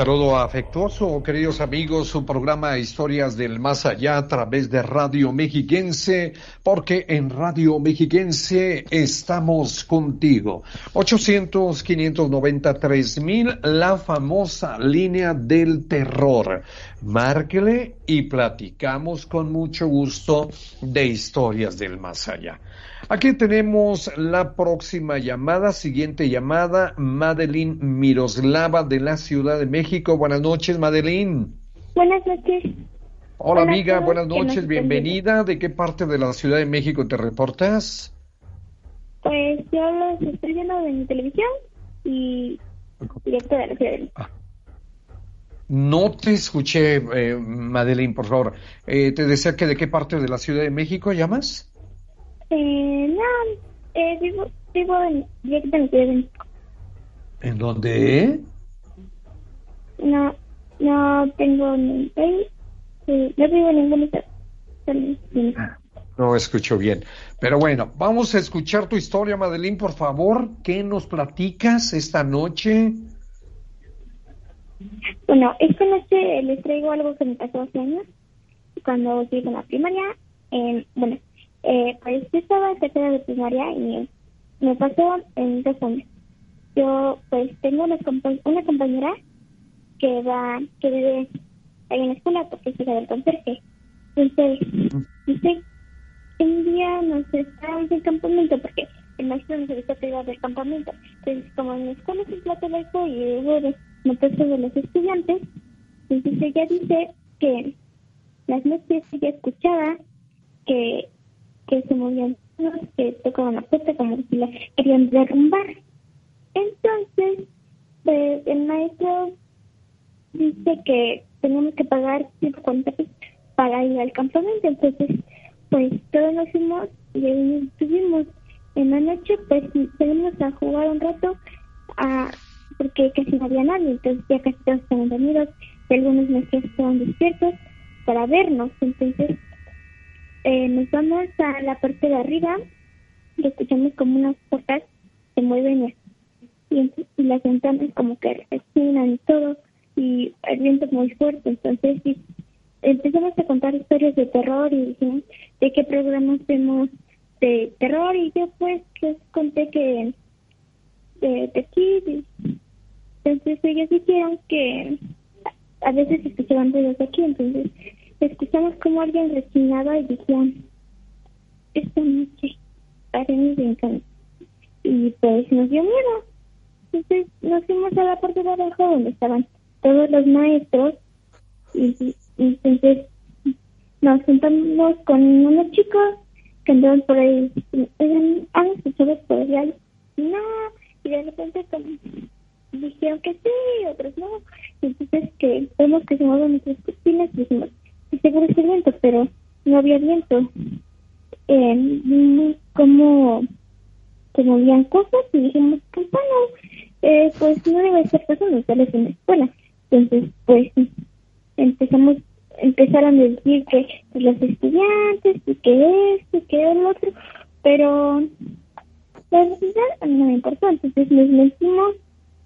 Saludo afectuoso, queridos amigos, su programa Historias del Más Allá a través de Radio Mexiquense, porque en Radio Mexiquense estamos contigo. 800-593 mil, la famosa línea del terror. Márquele y platicamos con mucho gusto de Historias del Más Allá. Aquí tenemos la próxima llamada, siguiente llamada, Madeline Miroslava de la Ciudad de México. Buenas noches, Madeline. Buenas noches. Hola, amiga, buenas noches, bienvenida. ¿De qué parte de la Ciudad de México te reportas? Pues yo los estoy viendo en televisión y directo de la Ciudad de México. Ah. No te escuché, eh, Madeline, por favor. Eh, te decía que de qué parte de la Ciudad de México llamas? Eh, no, eh, vivo, vivo en directamente ¿En dónde? No, no tengo ni eh, no vivo en ningún estado. No escucho bien. Pero bueno, vamos a escuchar tu historia, Madeline, por favor. ¿Qué nos platicas esta noche? Bueno, esta noche les traigo algo que me pasó hace años, cuando llegué a la primaria. Eh, bueno, eh, pues yo estaba en tercera de primaria y me pasó en dos años. Yo pues tengo una, una compañera que va, que vive ahí en la escuela porque es hija del conserje. Entonces, dice, un día nos estábamos en campamento porque el maestro nos avisó que iba del campamento. Entonces, como en la escuela es un plato laico y hubo notación de los estudiantes, entonces ella dice que las noches ella escuchaba que que se movían que tocaban la puerta como si la querían derrumbar. Entonces, pues el maestro dice que tenemos que pagar 140 pesos para ir al campamento. Entonces, pues todos nos fuimos y ahí estuvimos. En la noche, pues tenemos a jugar un rato porque casi no había nadie. Entonces, ya casi todos estaban dormidos y algunos maestros estaban despiertos para vernos. Entonces, eh, nos vamos a la parte de arriba y escuchamos como unas puertas se mueven y, las ventanas como que respiran y todo y el viento muy fuerte entonces empezamos a contar historias de terror y de qué programas vemos de terror y yo pues les conté que de, de aquí entonces ellos dijeron que a veces escuchaban ruidos aquí entonces escuchamos como alguien resignaba y decían, esta noche haremos encanto. Y pues nos dio miedo. Entonces nos fuimos a la parte de abajo donde estaban todos los maestros y, entonces nos sentamos con unos chicos que andaban por ahí. ¿Han escuchado por ahí? No. Y de repente como dijeron que sí, otros no. Entonces que vemos que se mueven nuestras cortinas y dijimos, seguro ese viento, pero no había viento. Eh, como se movían cosas y dijimos, pues bueno, eh, pues no debe ser pasando, sales en la escuela. Entonces, pues empezamos, empezaron a decir que pues, los estudiantes, y que esto, y que el otro, pero la verdad no me importó. Entonces nos metimos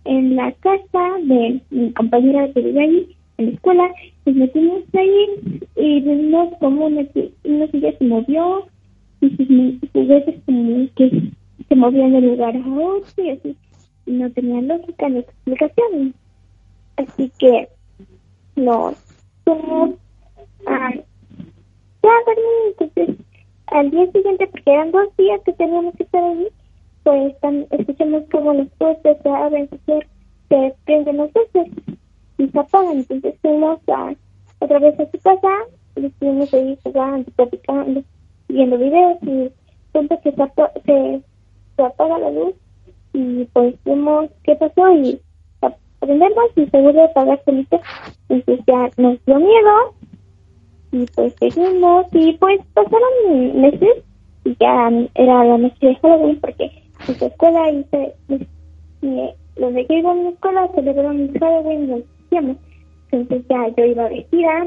en la casa de mi compañera que vive allí en la escuela, nos metimos ahí y vimos como una, una silla se movió y sus juguetes como que se movían de lugar a otro y así. no tenía lógica ni explicación. Así que nos fuimos a ya entonces al día siguiente, porque eran dos días que teníamos que estar ahí, pues escuchamos como las puertas se abren, se prenden los luces y se apagan. Entonces fuimos a, otra vez a su casa y estuvimos ahí jugando, platicando, viendo videos y siempre que se, se, apaga la luz y pues vimos qué pasó y aprendemos y seguro de apagar solito. Entonces ya nos dio miedo y pues seguimos y pues pasaron meses y ya era la noche de Halloween porque en escuela hice, donde yo iba a mi escuela celebraron el Halloween Entonces ya yo iba vestida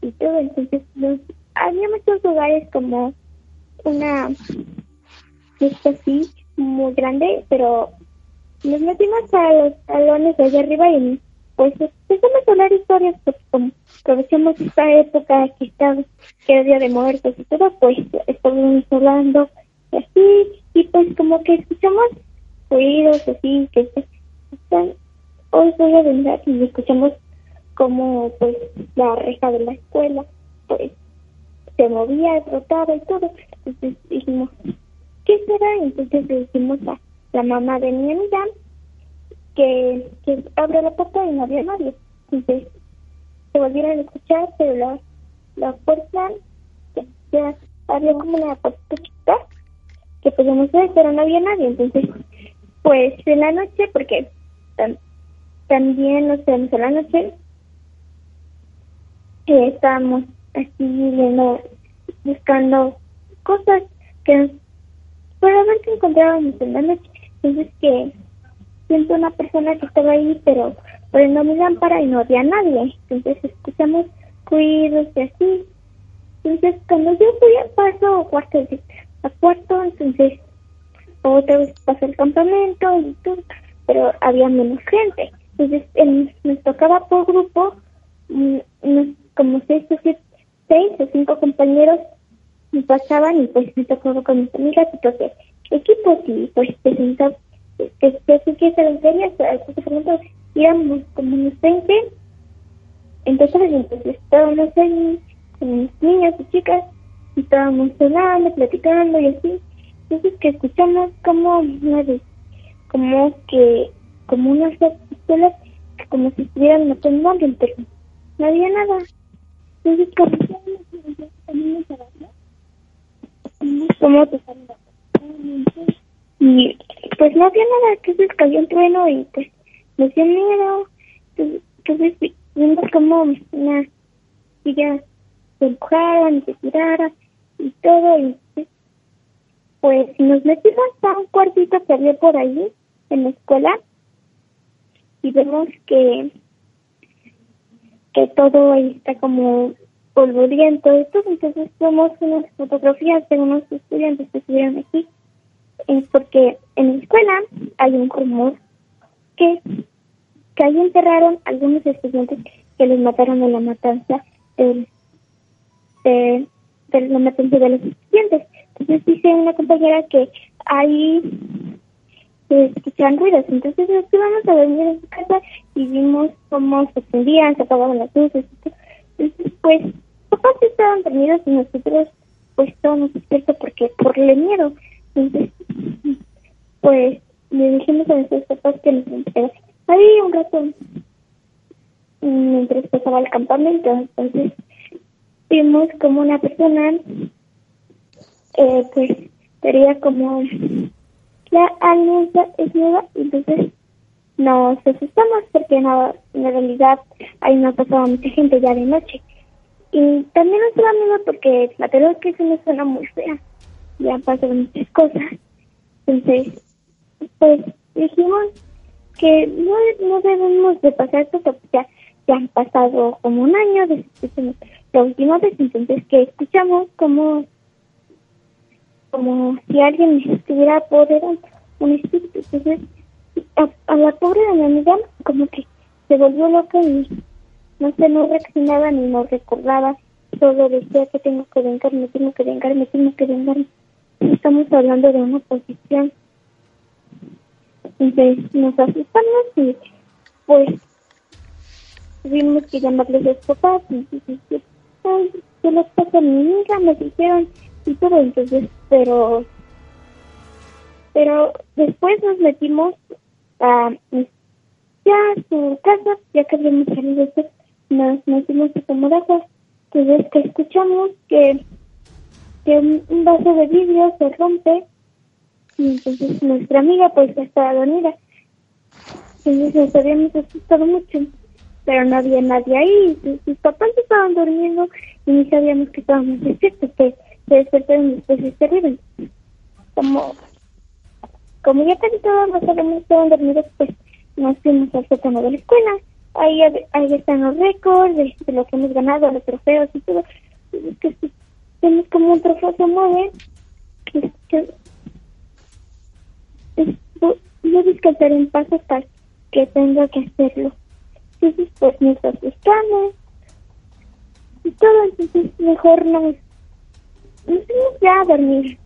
y todo, entonces había muchos lugares como una fiesta así muy grande, pero nos metimos a los salones de allá arriba y pues empezamos a hablar historias, porque como aprovechamos esta época que estaba, que era Día de Muertos y todo, pues estábamos hablando así, y pues como que escuchamos ruidos así, que están, hoy voy a venir y escuchamos como pues la reja de la escuela, pues se movía, rotaba y todo, entonces dijimos, ¿qué será? Entonces le dijimos a la mamá de mi amiga que, que abre la puerta y no había nadie. Entonces se volvieron a escuchar, pero la, la puerta ya, había como una puerta chiquita que podíamos ver, pero no había nadie. Entonces, pues en la noche, porque también nos quedamos en la noche, eh, estábamos así viendo, buscando cosas que para ver qué encontrábamos en la noche. Entonces que siento una persona que estaba ahí, pero poniendo mi lámpara y no había nadie. Entonces escuchamos ruidos y así. Entonces cuando yo fui al paso a cuarto, a cuarto, entonces otra vez pasó el campamento y todo, pero había menos gente. Entonces nos tocaba por grupo, mm, como seis o seis o cinco compañeros me pasaban y pues me tocaba con mis amigas, entonces equipos y pues presentaba que, que sí que se las ferias, íbamos como unos 20, entonces, entonces estábamos ahí con mis niños y chicas, y estábamos hablando, platicando y así, entonces que escuchamos como una como que, como unas pistolas, como si estuvieran matando a alguien, pero no había nada. Entonces, como como te y pues no había nada, entonces cayó un trueno y pues me dio miedo. Entonces vimos como una silla se empujara y se tirara y todo. Y pues nos metimos a un cuartito que había por ahí en la escuela y vemos que que todo ahí está como polvoriento y todo. Entonces vemos unas fotografías de unos estudiantes que estuvieron aquí porque en la escuela hay un rumor que, que ahí enterraron algunos estudiantes que les mataron en la matanza de, la matanza de los estudiantes. Entonces dice una compañera que ahí se escuchan ruidos. Entonces nos íbamos a dormir en su casa y vimos cómo se prendían, se apagaban las luces. Entonces, pues, papás estaban dormidos y nosotros, pues, estábamos despiertos porque por el miedo. Entonces, pues le dijimos a nuestros papás que nos enterara ahí un rato mientras pasaba el campamento. Entonces vimos como una persona, eh, pues sería como la alianza es nueva, entonces nos asustamos porque no, en realidad ahí no pasaba mucha gente ya de noche. Y también nos da miedo porque la verdad que es una zona muy fea ya pasaron muchas cosas. Entonces, pues dijimos que no, no debemos de pasar porque ya, ya han pasado como un año desde la última vez, entonces que escuchamos como como si alguien estuviera poder un espíritu. Entonces, a, la pobre de mi amiga como que se volvió loca y no sé, no reaccionaba ni no recordaba, solo decía que tengo que vengarme, tengo que vengarme, tengo que vengarme estamos hablando de una posición. Entonces nos asustamos y pues tuvimos que llamarles a los papás y decir, ay, ¿qué les pasa a mi hija? Me dijeron y todo, entonces, pero pero después nos metimos a ya a su casa, ya que habíamos salido, nos metimos a casa, entonces que escuchamos que un, vaso de vidrio se rompe y entonces nuestra amiga pues estaba dormida. Entonces nos habíamos asustado mucho, pero no había nadie ahí. Sus papás estaban durmiendo y ni sabíamos que estábamos despiertos, que se despertaron después de terrible. Como como ya casi todos los alumnos estaban dormidos, pues nos fuimos al sótano de la escuela. Ahí, ahí están los récords de, lo que hemos ganado, los trofeos y todo. Tenemos como un trofeo se mueve. Que, que, no descansar en paz hasta que tenga que hacerlo. Entonces, pues nos asustamos y todo, entonces mejor nos, fuimos ya a dormir.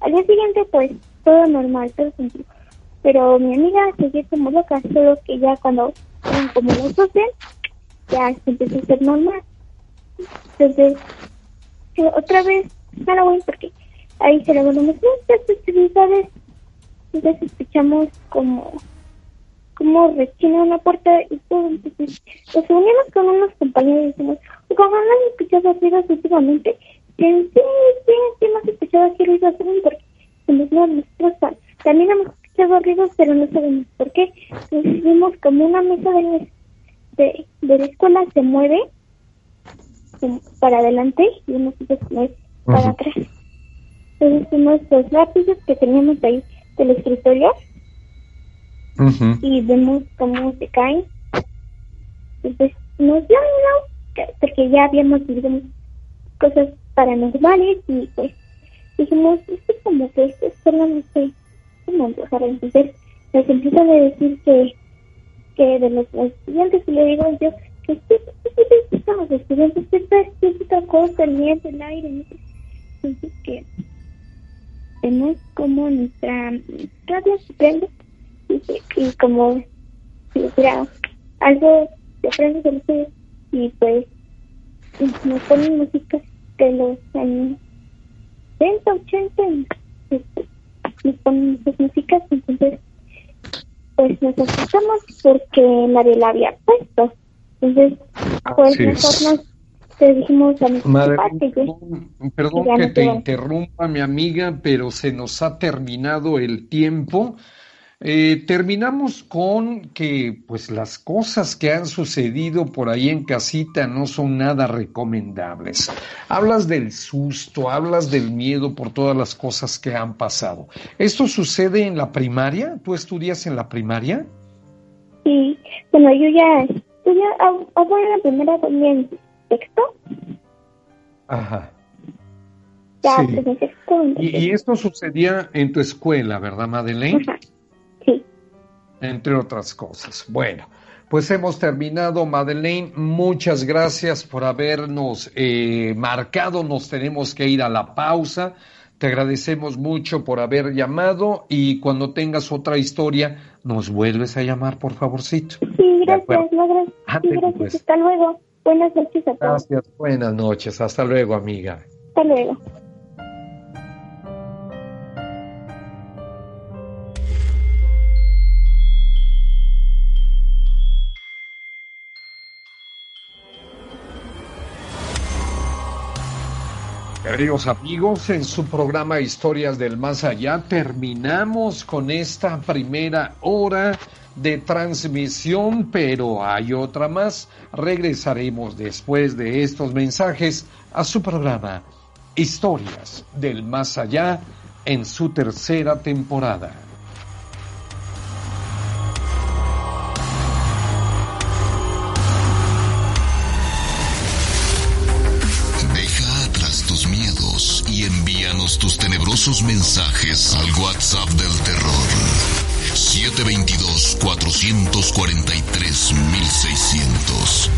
Al día siguiente, pues todo normal, todo sencillo. Pero mi amiga seguía como loca, solo que ya cuando eran como los 12, ya se empezó a hacer normal. Entonces, otra vez Halloween, porque ahí se le muchas festividades. Entonces escuchamos como como rechina una puerta y todo. Entonces nos unimos con unos compañeros y decimos, como han escuchado ruidos últimamente, sí, sí, sí, sí hemos escuchado aquí ruidos porque nosotros también hemos escuchado ruidos, pero no sabemos por qué. Entonces vimos como una mesa de, de, de la escuela se mueve para adelante y unos para atrás. Entonces unos los lápices que teníamos ahí del escritorio y vemos cómo se caen. Entonces nos dio miedo porque ya habíamos vivido cosas paranormales y pues dijimos, esto como que esto es solamente como empezar entonces nos empiezan a decir que que de los estudiantes y le digo yo que sí, sí, estamos estudiantes que es cosa el viento el aire entonces que vemos como nuestra radio se prende y, y como si hubiera algo de prende de los y pues nos ponen música de los años 70, 80 nos ponen esas músicas entonces pues nos asustamos porque nadie la había puesto. Entonces pues nosotros te dijimos a Madre, perdón, perdón que te interrumpa mi amiga pero se nos ha terminado el tiempo eh, terminamos con que pues las cosas que han sucedido por ahí en casita no son nada recomendables. Hablas del susto, hablas del miedo por todas las cosas que han pasado. ¿Esto sucede en la primaria? ¿Tú estudias en la primaria? Sí, bueno, yo ya estudié, ahora en la primera también sexto. Ajá. Ya, pues, y, y, esto sucedía en tu escuela, ¿verdad, Madeleine? Ajá entre otras cosas. Bueno, pues hemos terminado, Madeleine. Muchas gracias por habernos eh, marcado. Nos tenemos que ir a la pausa. Te agradecemos mucho por haber llamado y cuando tengas otra historia, nos vuelves a llamar, por favorcito. Sí, gracias, gracias. Pues. Hasta luego. Buenas noches a todos. Gracias, buenas noches. Hasta luego, amiga. Hasta luego. Queridos amigos, en su programa Historias del Más Allá terminamos con esta primera hora de transmisión, pero hay otra más. Regresaremos después de estos mensajes a su programa Historias del Más Allá en su tercera temporada. Tenebrosos mensajes al WhatsApp del terror. 722-443-1600.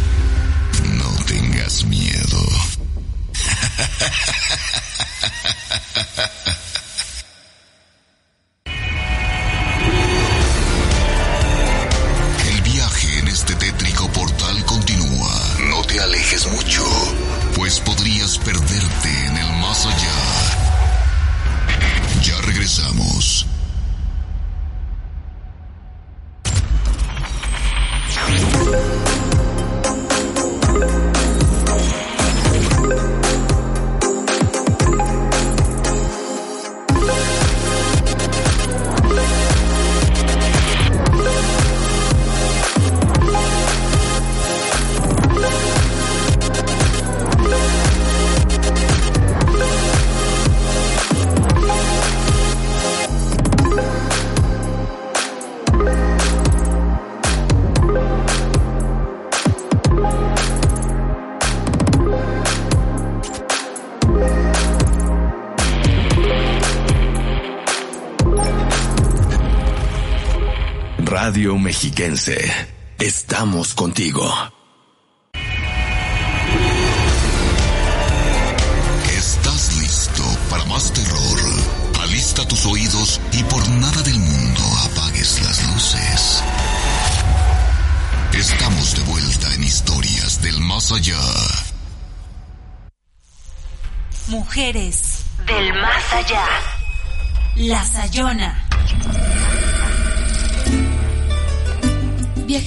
No tengas miedo. Mexiquense. Estamos contigo. ¿Estás listo para más terror? Alista tus oídos y por nada del mundo apagues las luces. Estamos de vuelta en historias del más allá. Mujeres del más allá. La Sayona.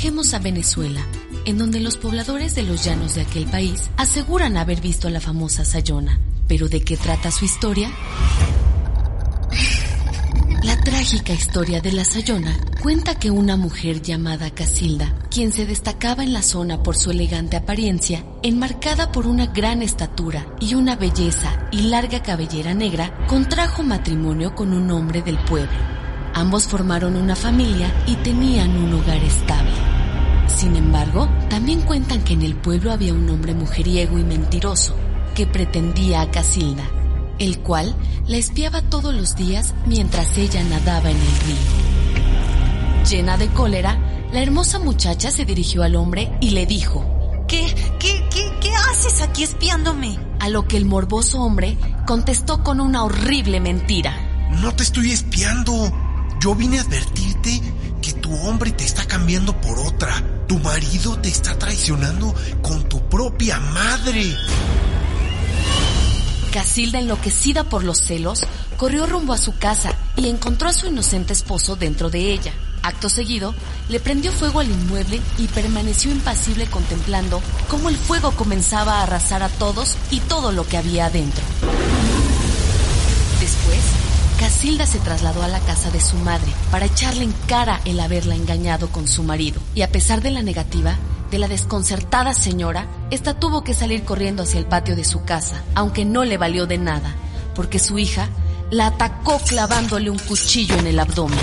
Viajemos a Venezuela, en donde los pobladores de los llanos de aquel país aseguran haber visto a la famosa Sayona. ¿Pero de qué trata su historia? La trágica historia de la Sayona cuenta que una mujer llamada Casilda, quien se destacaba en la zona por su elegante apariencia, enmarcada por una gran estatura y una belleza y larga cabellera negra, contrajo matrimonio con un hombre del pueblo. Ambos formaron una familia y tenían un hogar estable. Sin embargo, también cuentan que en el pueblo había un hombre mujeriego y mentiroso que pretendía a Casilda, el cual la espiaba todos los días mientras ella nadaba en el río. Llena de cólera, la hermosa muchacha se dirigió al hombre y le dijo, ¿Qué, qué, qué, qué haces aquí espiándome? A lo que el morboso hombre contestó con una horrible mentira. No te estoy espiando. Yo vine a advertirte tu hombre te está cambiando por otra. Tu marido te está traicionando con tu propia madre. Casilda, enloquecida por los celos, corrió rumbo a su casa y encontró a su inocente esposo dentro de ella. Acto seguido, le prendió fuego al inmueble y permaneció impasible contemplando cómo el fuego comenzaba a arrasar a todos y todo lo que había adentro. Después, Casilda se trasladó a la casa de su madre para echarle en cara el haberla engañado con su marido. Y a pesar de la negativa de la desconcertada señora, esta tuvo que salir corriendo hacia el patio de su casa, aunque no le valió de nada, porque su hija la atacó clavándole un cuchillo en el abdomen.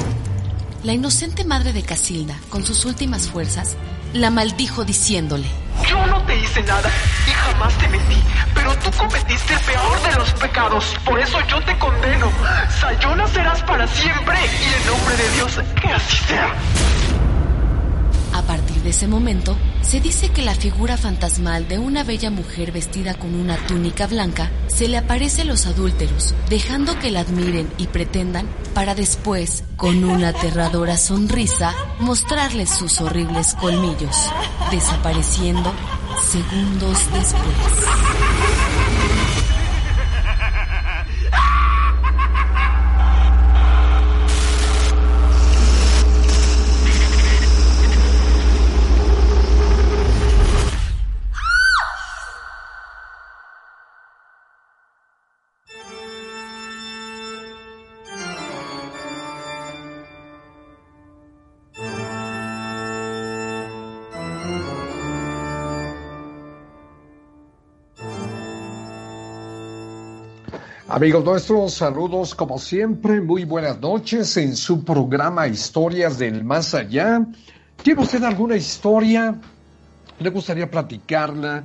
La inocente madre de Casilda, con sus últimas fuerzas, la maldijo diciéndole, hice nada y jamás te mentí, pero tú cometiste el peor de los pecados, por eso yo te condeno. Sayona serás para siempre y en nombre de Dios, que así sea. De ese momento, se dice que la figura fantasmal de una bella mujer vestida con una túnica blanca se le aparece a los adúlteros, dejando que la admiren y pretendan para después, con una aterradora sonrisa, mostrarles sus horribles colmillos, desapareciendo segundos después. Amigos nuestros, saludos como siempre, muy buenas noches en su programa Historias del Más Allá. ¿Tiene usted alguna historia? ¿Le gustaría platicarla?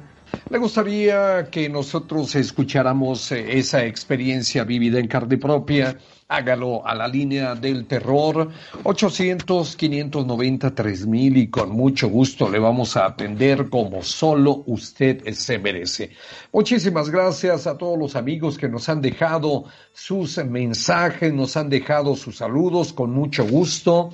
¿Le gustaría que nosotros escucháramos eh, esa experiencia vivida en carne propia? Hágalo a la línea del terror 800-590-3000 y con mucho gusto le vamos a atender como solo usted se merece. Muchísimas gracias a todos los amigos que nos han dejado sus mensajes, nos han dejado sus saludos con mucho gusto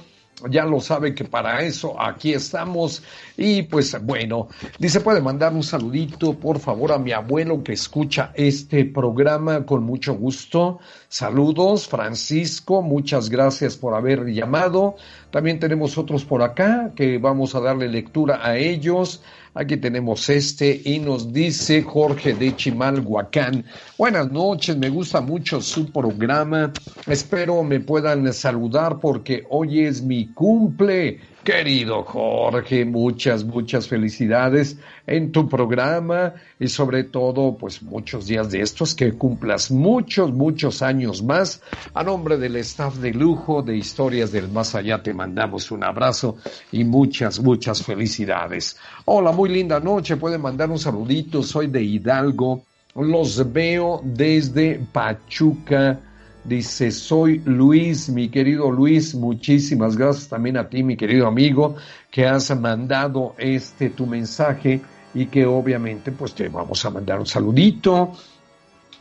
ya lo sabe que para eso aquí estamos. Y pues bueno, dice, puede mandar un saludito por favor a mi abuelo que escucha este programa con mucho gusto. Saludos, Francisco, muchas gracias por haber llamado. También tenemos otros por acá que vamos a darle lectura a ellos. Aquí tenemos este y nos dice Jorge de Chimalhuacán. Buenas noches, me gusta mucho su programa. Espero me puedan saludar porque hoy es mi cumple. Querido Jorge, muchas, muchas felicidades en tu programa y sobre todo, pues muchos días de estos que cumplas muchos, muchos años más. A nombre del staff de lujo de Historias del Más Allá te mandamos un abrazo y muchas, muchas felicidades. Hola, muy linda noche, pueden mandar un saludito, soy de Hidalgo, los veo desde Pachuca Dice, soy Luis, mi querido Luis, muchísimas gracias también a ti, mi querido amigo, que has mandado este tu mensaje y que obviamente pues te vamos a mandar un saludito.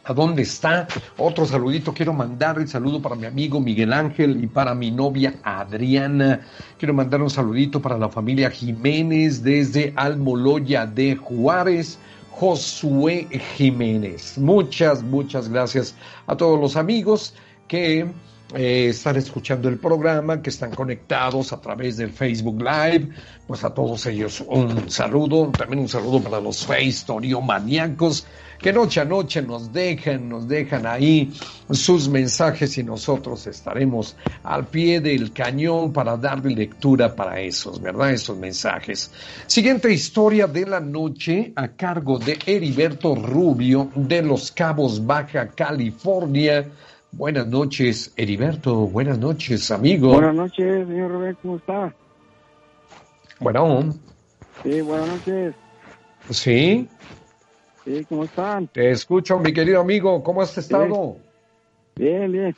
¿A dónde está? Otro saludito. Quiero mandar el saludo para mi amigo Miguel Ángel y para mi novia Adriana. Quiero mandar un saludito para la familia Jiménez desde Almoloya de Juárez. Josué Jiménez. Muchas, muchas gracias a todos los amigos que eh, están escuchando el programa, que están conectados a través del Facebook Live. Pues a todos ellos un saludo, también un saludo para los Face maníacos que noche a noche nos dejan, nos dejan ahí sus mensajes y nosotros estaremos al pie del cañón para darle lectura para esos, ¿verdad? Esos mensajes. Siguiente historia de la noche a cargo de Heriberto Rubio de Los Cabos, Baja California. Buenas noches, Heriberto. Buenas noches, amigo. Buenas noches, señor Roberto. ¿Cómo está? Bueno. Sí, buenas noches. Sí. Sí, ¿cómo están? Te escucho, mi querido amigo. ¿Cómo has estado? Bien, bien.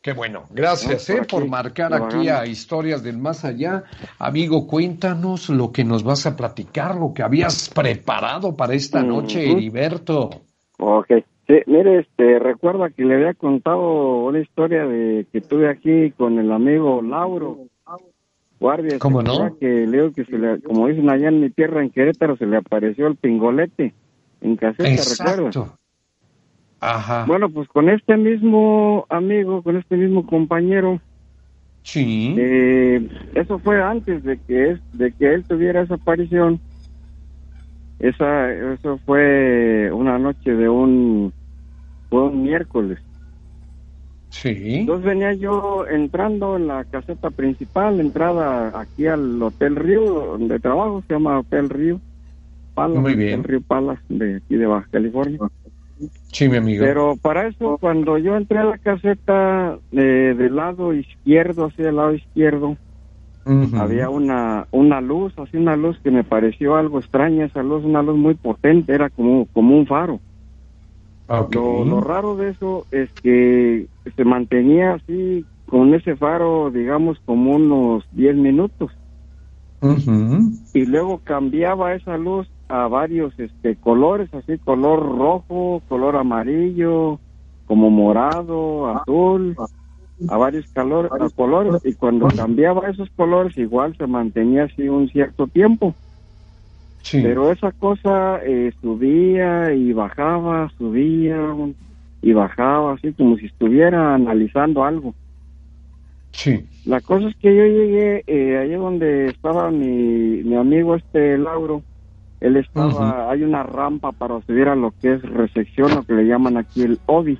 Qué bueno. Gracias eh, por marcar aquí a Historias del Más Allá. Amigo, cuéntanos lo que nos vas a platicar, lo que habías preparado para esta noche, Heriberto. Ok. Sí, mire, este, recuerda que le había contado una historia de que tuve aquí con el amigo Lauro. Guardia. ¿Cómo no? Que leo que se le, como dicen allá en mi tierra, en Querétaro, se le apareció el pingolete en caseta, Exacto. Ajá. Bueno, pues con este mismo amigo, con este mismo compañero. Sí. Eh, eso fue antes de que es, de que él tuviera esa aparición. Esa, eso fue una noche de un, fue un miércoles. Sí. Entonces venía yo entrando en la caseta principal, entrada aquí al Hotel Río, donde trabajo, se llama Hotel Río. Palas, Muy bien. el río Palas de aquí de Baja California. Sí, mi amigo. Pero para eso, cuando yo entré a la caseta eh, del lado izquierdo, hacia el lado izquierdo, había una, una luz, así una luz que me pareció algo extraña, esa luz, una luz muy potente, era como, como un faro. Lo, lo raro de eso es que se mantenía así con ese faro, digamos, como unos 10 minutos. Y luego cambiaba esa luz a varios este colores, así color rojo, color amarillo, como morado, azul, a varios calor, a colores y cuando cambiaba esos colores igual se mantenía así un cierto tiempo. Pero esa cosa eh, subía y bajaba, subía y bajaba, así como si estuviera analizando algo. Sí. La cosa es que yo llegué eh, allí donde estaba mi, mi amigo este Lauro, él estaba, hay una rampa para subir a lo que es recepción, lo que le llaman aquí el OBI.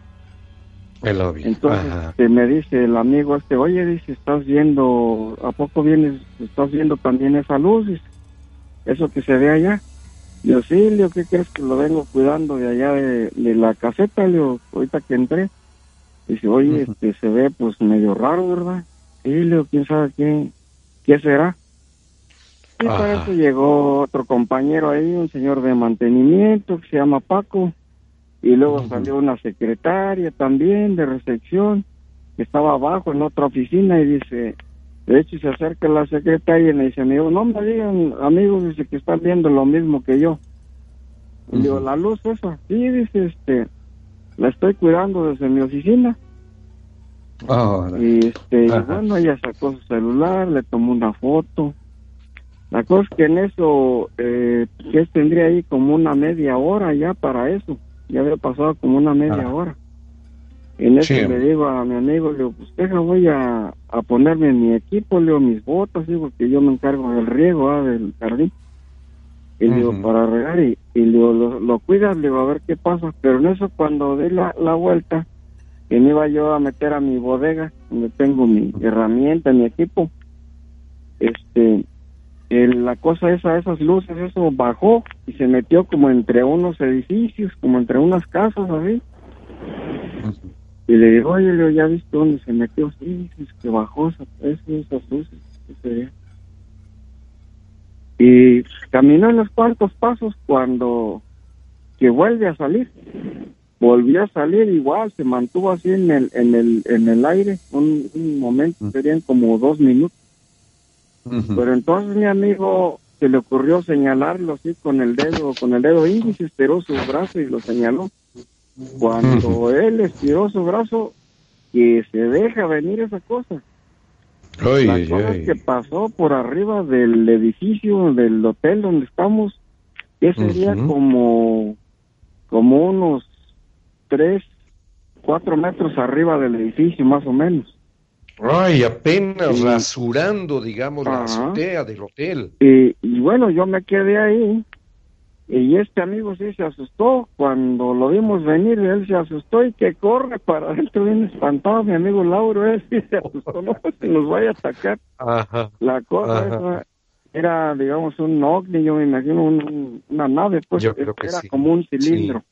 El. Entonces este, me dice el amigo este, oye, dice, estás viendo, ¿a poco vienes, estás viendo también esa luz? eso que se ve allá. Yo, sí, Leo, ¿qué crees que lo vengo cuidando de allá de, la caseta, Leo, ahorita que entré? Dice, oye, este, se ve pues medio raro, ¿verdad? Sí, Leo, quién sabe qué, qué será. Y para eso llegó otro compañero ahí, un señor de mantenimiento que se llama Paco. Y luego salió una secretaria también de recepción que estaba abajo en otra oficina y dice, de hecho se acerca la secretaria y le dice, amigo, no me digan, amigos, dice que están viendo lo mismo que yo. Y digo, la luz esa, sí, dice, este, la estoy cuidando desde mi oficina. y este, bueno, ella sacó su celular, le tomó una foto la cosa es que en eso, eh, que tendría ahí como una media hora ya para eso. Ya había pasado como una media ah. hora. En eso le digo a mi amigo, le digo, pues deja, voy a, a ponerme mi equipo, le digo, mis botas, digo, que yo me encargo del riego, ah, del jardín. Y le digo, para regar, y, y le digo, lo, lo cuidas, le digo, a ver qué pasa. Pero en eso, cuando di la, la vuelta, que me iba yo a meter a mi bodega, donde tengo mi herramienta, mi equipo, este, la cosa esa, esas luces, eso bajó y se metió como entre unos edificios, como entre unas casas así. Y le digo, oye, Leo, ¿ya viste dónde se metió? Sí, es que bajó esa, esas luces. Y caminó en los cuantos pasos cuando que vuelve a salir. volvió a salir igual, se mantuvo así en el, en el, en el aire un, momento, serían como dos minutos. Pero entonces mi amigo se le ocurrió señalarlo así con el dedo, con el dedo índice, estiró su brazo y lo señaló. Cuando él estiró su brazo, y se deja venir esa cosa. la cosa que pasó por arriba del edificio, del hotel donde estamos, que sería como, como unos tres, cuatro metros arriba del edificio, más o menos. Ay, apenas rasurando, digamos, la azotea del hotel. Y, y, bueno, yo me quedé ahí. Y este amigo sí se asustó. Cuando lo vimos venir, él se asustó y que corre para adentro bien espantado. Mi amigo Lauro, él sí se asustó. No, pues se nos vaya a atacar. La cosa era, digamos, un ovni, yo me imagino una nave, pues era como un cilindro.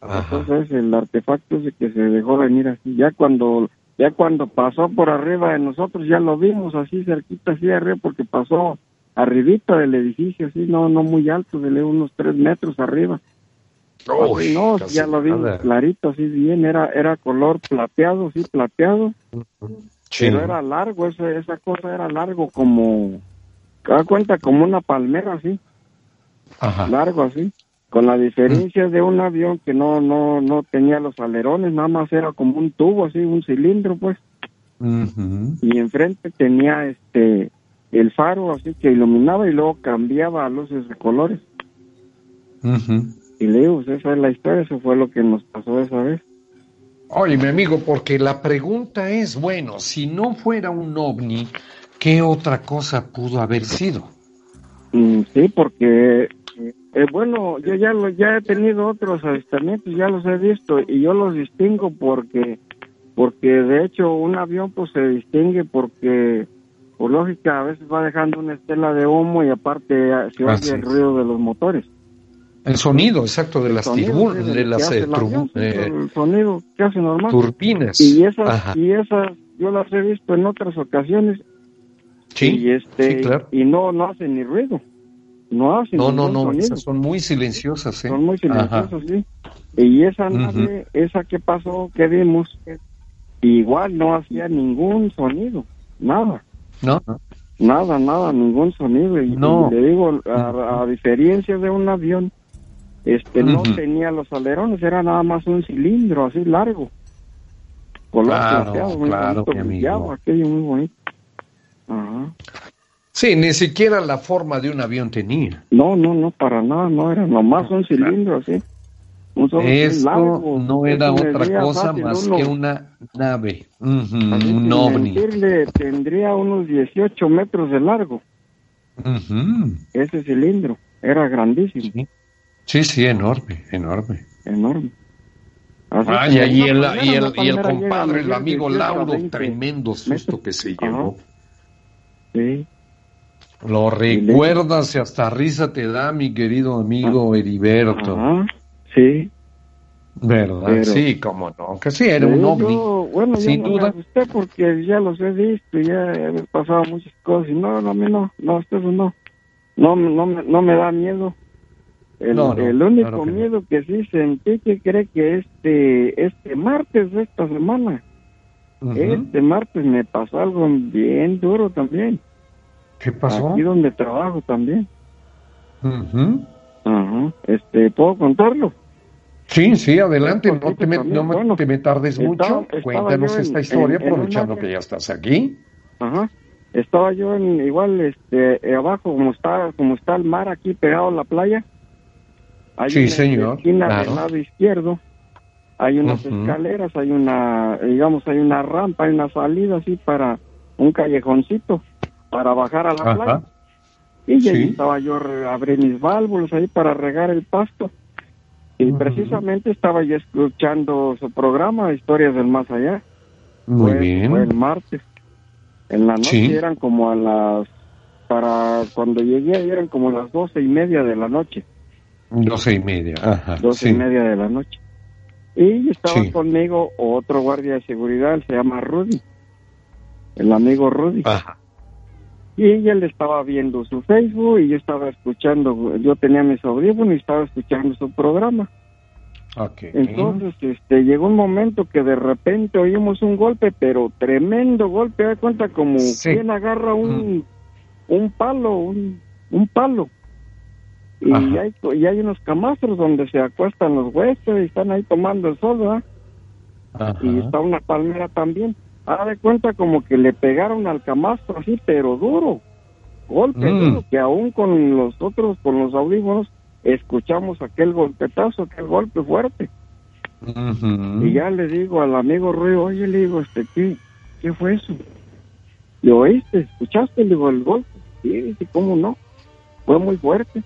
Entonces el artefacto es que se dejó venir así. Ya cuando ya cuando pasó por arriba de nosotros, ya lo vimos así cerquita, así arriba, porque pasó arribita del edificio, así, no no muy alto, de unos tres metros arriba. no, ya lo vimos clarito, así bien, era era color plateado, sí, plateado. Pero era largo, esa, esa cosa era largo como, da cuenta, como una palmera, así. Largo, así con la diferencia de un avión que no no no tenía los alerones, nada más era como un tubo así, un cilindro pues. Y enfrente tenía este el faro así que iluminaba y luego cambiaba a luces de colores. Y le digo, pues, esa es la historia, eso fue lo que nos pasó esa vez. Oye, mi amigo, porque la pregunta es, bueno, si no fuera un ovni, ¿qué otra cosa pudo haber sido? Mm, sí, porque eh, bueno, yo ya lo, ya he tenido otros avistamientos, ya los he visto y yo los distingo porque porque de hecho un avión pues se distingue porque por lógica a veces va dejando una estela de humo y aparte ah, se oye el ruido de los motores. El sonido exacto de las turbinas, de las eh, eh, el sonido que hace normal. Turbinas. Y esas y esas yo las he visto en otras ocasiones. Sí. Y este claro. y no no hacen ni ruido. No No, no, no, esas son muy silenciosas, ¿eh? Son muy silenciosas, sí. Y esa nave, esa que pasó, que vimos, igual no hacía ningún sonido, nada. No, Nada, nada, ningún sonido. Y, no. le digo, a, diferencia de un avión, este no tenía los alerones, era nada más un cilindro así largo. Color claro, claro, aquello muy bonito. Ajá. Sí, ni siquiera la forma de un avión tenía. No, no, no, para nada, no era nomás un cilindro así. Un Esto no era otra cosa más que una nave, un ovni. tendría unos 18 metros de largo. Ese cilindro era grandísimo. Sí, sí, enorme, enorme. Enorme. Y, el, y, el, y el compadre, el amigo Lauro, tremendo susto que se llevó. Sí. Lo recuerdas y hasta risa te da, mi querido amigo ah. Heriberto. sí. ¿Verdad? sí, cómo no. Que sí, era un ovni. bueno, sin no duda. Me porque ya los he visto, ya he pasado muchas cosas. Y no, no, a mí no, no, eso no. No, no, no me da miedo. El, el único miedo que sí sentí que cree que este, este martes de esta semana, este martes me pasó algo bien duro también. ¿Qué pasó? Aquí donde trabajo también. Ajá. Este, ¿puedo contarlo? Sí, sí, adelante, no, te me, no te me, tardes mucho. Cuéntanos esta historia, aprovechando que ya estás aquí. Ajá. Estaba yo en, igual, este, eh, abajo, como está, como está el mar aquí pegado a la playa. Hay sí, señor. Esquina del lado izquierdo. Hay unas escaleras, hay una, digamos, hay una rampa, hay una salida así para un callejoncito para bajar a la playa. Y ahí estaba yo, abrí mis válvulas ahí para regar el pasto. Y precisamente estaba yo escuchando su programa, Historias del Más Allá. Muy bien. Fue el martes. En la noche eran como a las... Para cuando llegué eran como las doce y media de la noche. Doce y media, ajá. Doce y media de la noche. Y estaba conmigo otro guardia de seguridad, se llama Rudy. El amigo Rudy. Ajá y ella le estaba viendo su Facebook y yo estaba escuchando, yo tenía mis audífonos y estaba escuchando su programa. Entonces, este, llegó un momento que de repente oímos un golpe, pero tremendo golpe, da cuenta como quien agarra un, un palo, un, un palo. Y hay, y hay unos camastros donde se acuestan los huesos y están ahí tomando el sol, ¿verdad? Y está una palmera también. Haz de cuenta como que le pegaron al camastro así, pero duro. Golpe mm. duro, que aún con los otros, con los audífonos, escuchamos aquel golpetazo, aquel golpe fuerte. Y ya le digo al amigo Ruido, oye, le digo, este, ¿qué, qué fue eso? ¿Le oíste? ¿Escuchaste? Le digo, el golpe. Sí, dice, ¿cómo no? Fue muy fuerte.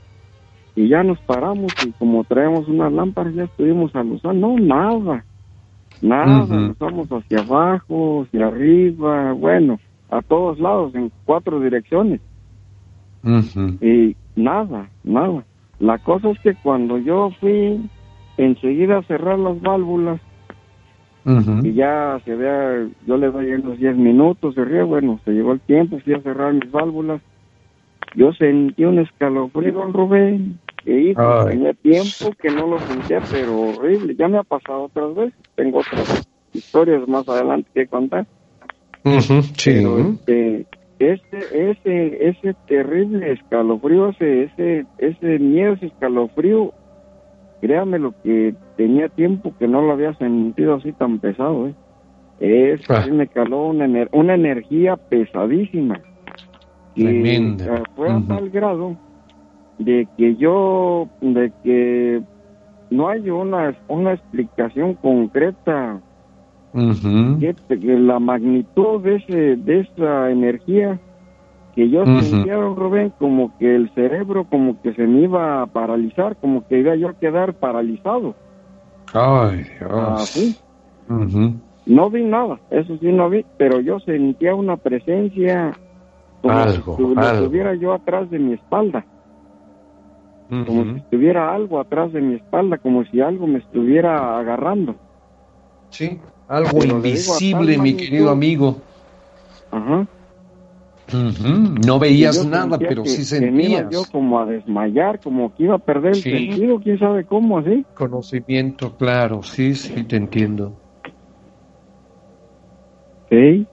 Y ya nos paramos y como traemos unas lámparas ya estuvimos a luz. No, nada. Nada, nos vamos hacia abajo, hacia arriba, bueno, a todos lados, en cuatro direcciones. Y nada, nada. La cosa es que cuando yo fui enseguida a cerrar las válvulas, y ya se vea, yo le doy unos 10 minutos, ríe, bueno, se llegó el tiempo, fui a cerrar mis válvulas, yo sentí un escalofrío, Rubén, y tenía tiempo que no lo sentía, pero horrible, ya me ha pasado otras veces, tengo otras historias más adelante que contar. Pero este, ese, ese, ese terrible escalofrío, ese, ese, ese miedo, ese escalofrío, créame lo que tenía tiempo que no lo había sentido así tan pesado, ¿eh? Es, ah. me caló una, una energía pesadísima. Tremenda. Y, fue a tal grado de que yo, de que no hay una, una explicación concreta que, la magnitud de, ese, de esa energía que yo sentía, Rubén, como que el cerebro como que se me iba a paralizar, como que iba yo a quedar paralizado. Ay, Dios. No vi nada, eso sí no vi, pero yo sentía una presencia como si estuviera yo atrás de mi espalda. Como si estuviera algo atrás de mi espalda, como si algo me estuviera agarrando. Sí. Algo invisible, mi querido amigo. Ajá. No veías nada, pero sí sentías. yo como a desmayar, como que iba a perder el sentido, quién sabe cómo, así. Conocimiento, claro, sí, sí, te entiendo. Sí.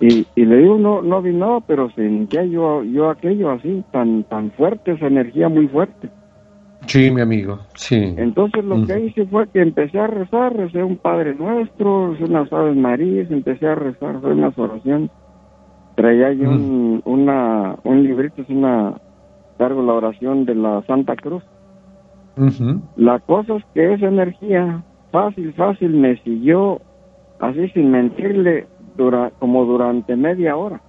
Y, y le digo, no, no vi nada, pero sentía yo, yo aquello así, tan, tan fuerte, esa energía muy fuerte. Sí, mi amigo, sí. Entonces lo que hice fue que empecé a rezar, recé un Padre Nuestro, unas Aves Marías, empecé a rezar, unas oraciones. Traía yo un, una, un librito, es una, cargo la oración de la Santa Cruz. La cosa es que esa energía, fácil, fácil, me siguió, así sin mentirle, dura, como durante media hora.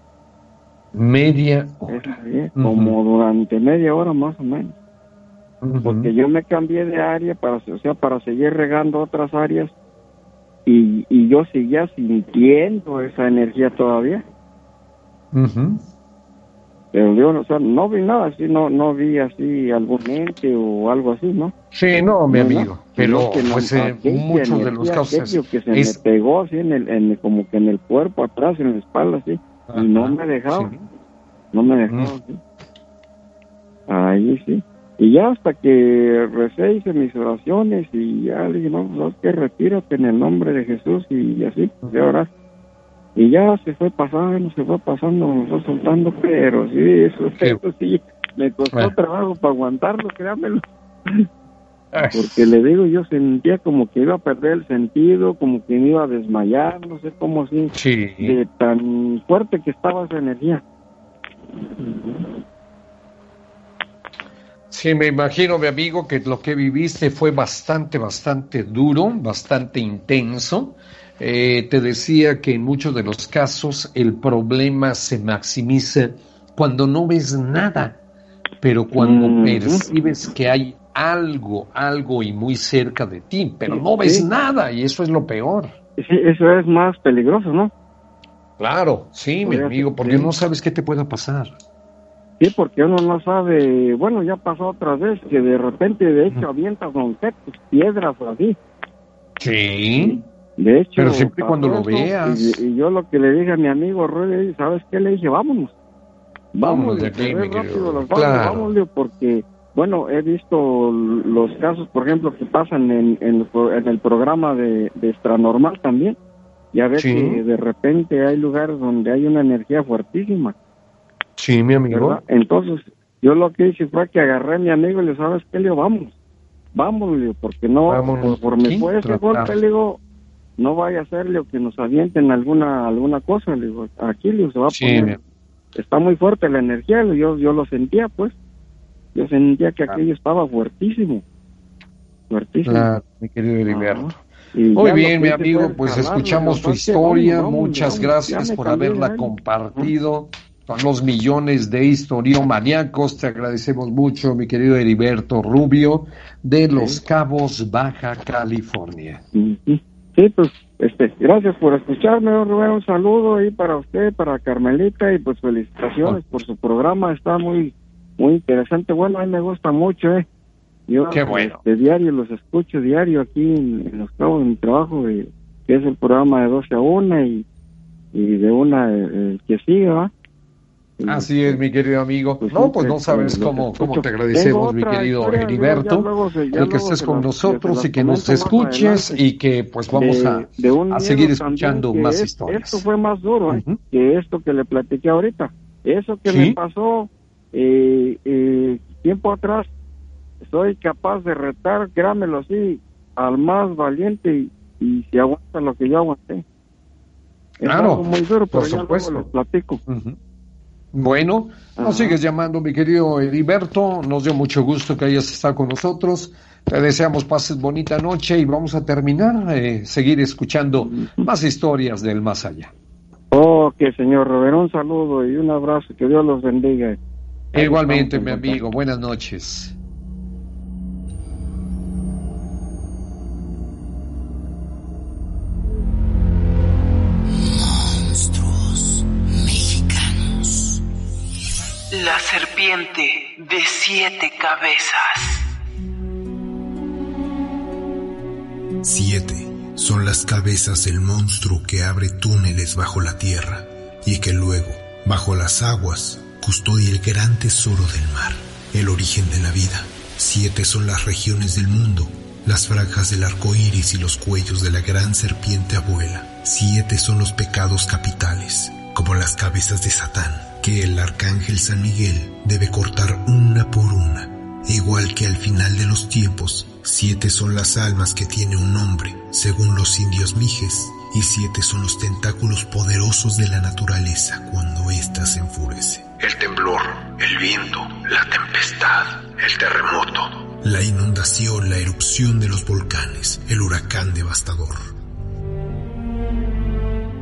Media hora. como durante media hora más o menos porque yo me cambié de área para, o sea, para seguir regando otras áreas y, y yo seguía sintiendo esa energía todavía. Pero yo, o sea, no vi nada así, no, no vi así algún ente o algo así, ¿no? Sí, no, mi amigo, pero pues eh, muchos de los casos que se me pegó así en el, en, como que en el cuerpo atrás, en la espalda, así, y no me dejaba, no me dejaba, Ahí sí. Y ya hasta que recé, hice mis oraciones y ya le dije, no, pues, que retírate en el nombre de Jesús y así, pues ahora. Y ya se fue pasando, se fue pasando, me fue soltando, pero sí, eso, sí, me costó trabajo para aguantarlo, créamelo. Porque le digo, yo sentía como que iba a perder el sentido, como que me iba a desmayar, no sé cómo así, de tan fuerte que estaba esa energía. Sí, me imagino, mi amigo, que lo que viviste fue bastante, bastante duro, bastante intenso. Eh, te decía que en muchos de los casos el problema se maximiza cuando no ves nada, pero cuando percibes que hay algo, algo y muy cerca de ti, pero no ves nada y eso es lo peor. Sí, eso es más peligroso, ¿no? Claro, sí, mi amigo, porque no sabes qué te pueda pasar. Sí, porque uno no sabe, bueno, ya pasó otra vez que de repente, de hecho, avientas objetos, piedras o así. Sí. De hecho, pero siempre cuando lo veas. Y, yo lo que le dije a mi amigo ¿sabes qué? Le dije, vámonos. Vámonos de aquí, rápido, claro. vámonos, porque bueno, he visto los casos, por ejemplo, que pasan en, en, el programa de, de Extranormal también. Ya ves que de repente hay lugares donde hay una energía fuertísima. Sí, mi amigo. Entonces, yo lo que hice fue que agarré a mi amigo y le sabes qué, le digo, vamos, vamos, le digo, porque no, por, mi fue ese golpe, le digo, no vaya a ser, le que nos avienten alguna alguna cosa, le digo, aquí le se va a poner, está muy fuerte la energía, yo, yo lo sentía, pues, yo sentía que aquello estaba fuertísimo, fuertísimo. Claro, mi querido Heriberto. Muy bien, mi amigo, pues escuchamos tu historia, muchas gracias por haberla compartido con los millones de historiomaníacos. Te agradecemos mucho, mi querido Heriberto Rubio, de Los Cabos, Baja California. Sí, pues, este, gracias por escucharme, Rubén. Un saludo ahí para usted, para Carmelita, y pues felicitaciones por su programa. Está muy, muy interesante. Bueno, a mí me gusta mucho, ¿eh? Yo Qué bueno. de diario los escucho diario aquí en, Los Cabos, en mi trabajo, que es el programa de 12 a 1 y, y de una eh, que sigue, ¿va? Así es, mi querido amigo. Pues no, pues no sabes cómo, cómo te agradecemos, mi querido Heriberto, el que estés con nosotros y que nos escuches y que pues vamos a, a seguir escuchando más historias. Esto fue más duro ¿eh? que esto que le platiqué ahorita. Eso que me pasó eh, eh, tiempo atrás, soy capaz de retar, créamelo así, al más valiente y, y si aguanta lo que yo aguanté. Claro, muy duro, pero por supuesto. platico. Bueno, nos sigues llamando, mi querido Heriberto. Nos dio mucho gusto que hayas estado con nosotros. Te deseamos pases bonita noche y vamos a terminar, eh, seguir escuchando más historias del más allá. Ok, señor Robert, un saludo y un abrazo. Que Dios los bendiga. Igualmente, mi amigo. Buenas noches. De siete cabezas. Siete son las cabezas del monstruo que abre túneles bajo la tierra y que luego, bajo las aguas, custodia el gran tesoro del mar, el origen de la vida. Siete son las regiones del mundo, las franjas del arco iris y los cuellos de la gran serpiente abuela. Siete son los pecados capitales, como las cabezas de Satán que el arcángel San Miguel debe cortar una por una, igual que al final de los tiempos, siete son las almas que tiene un nombre, según los indios mijes, y siete son los tentáculos poderosos de la naturaleza cuando ésta se enfurece. El temblor, el viento, la tempestad, el terremoto. La inundación, la erupción de los volcanes, el huracán devastador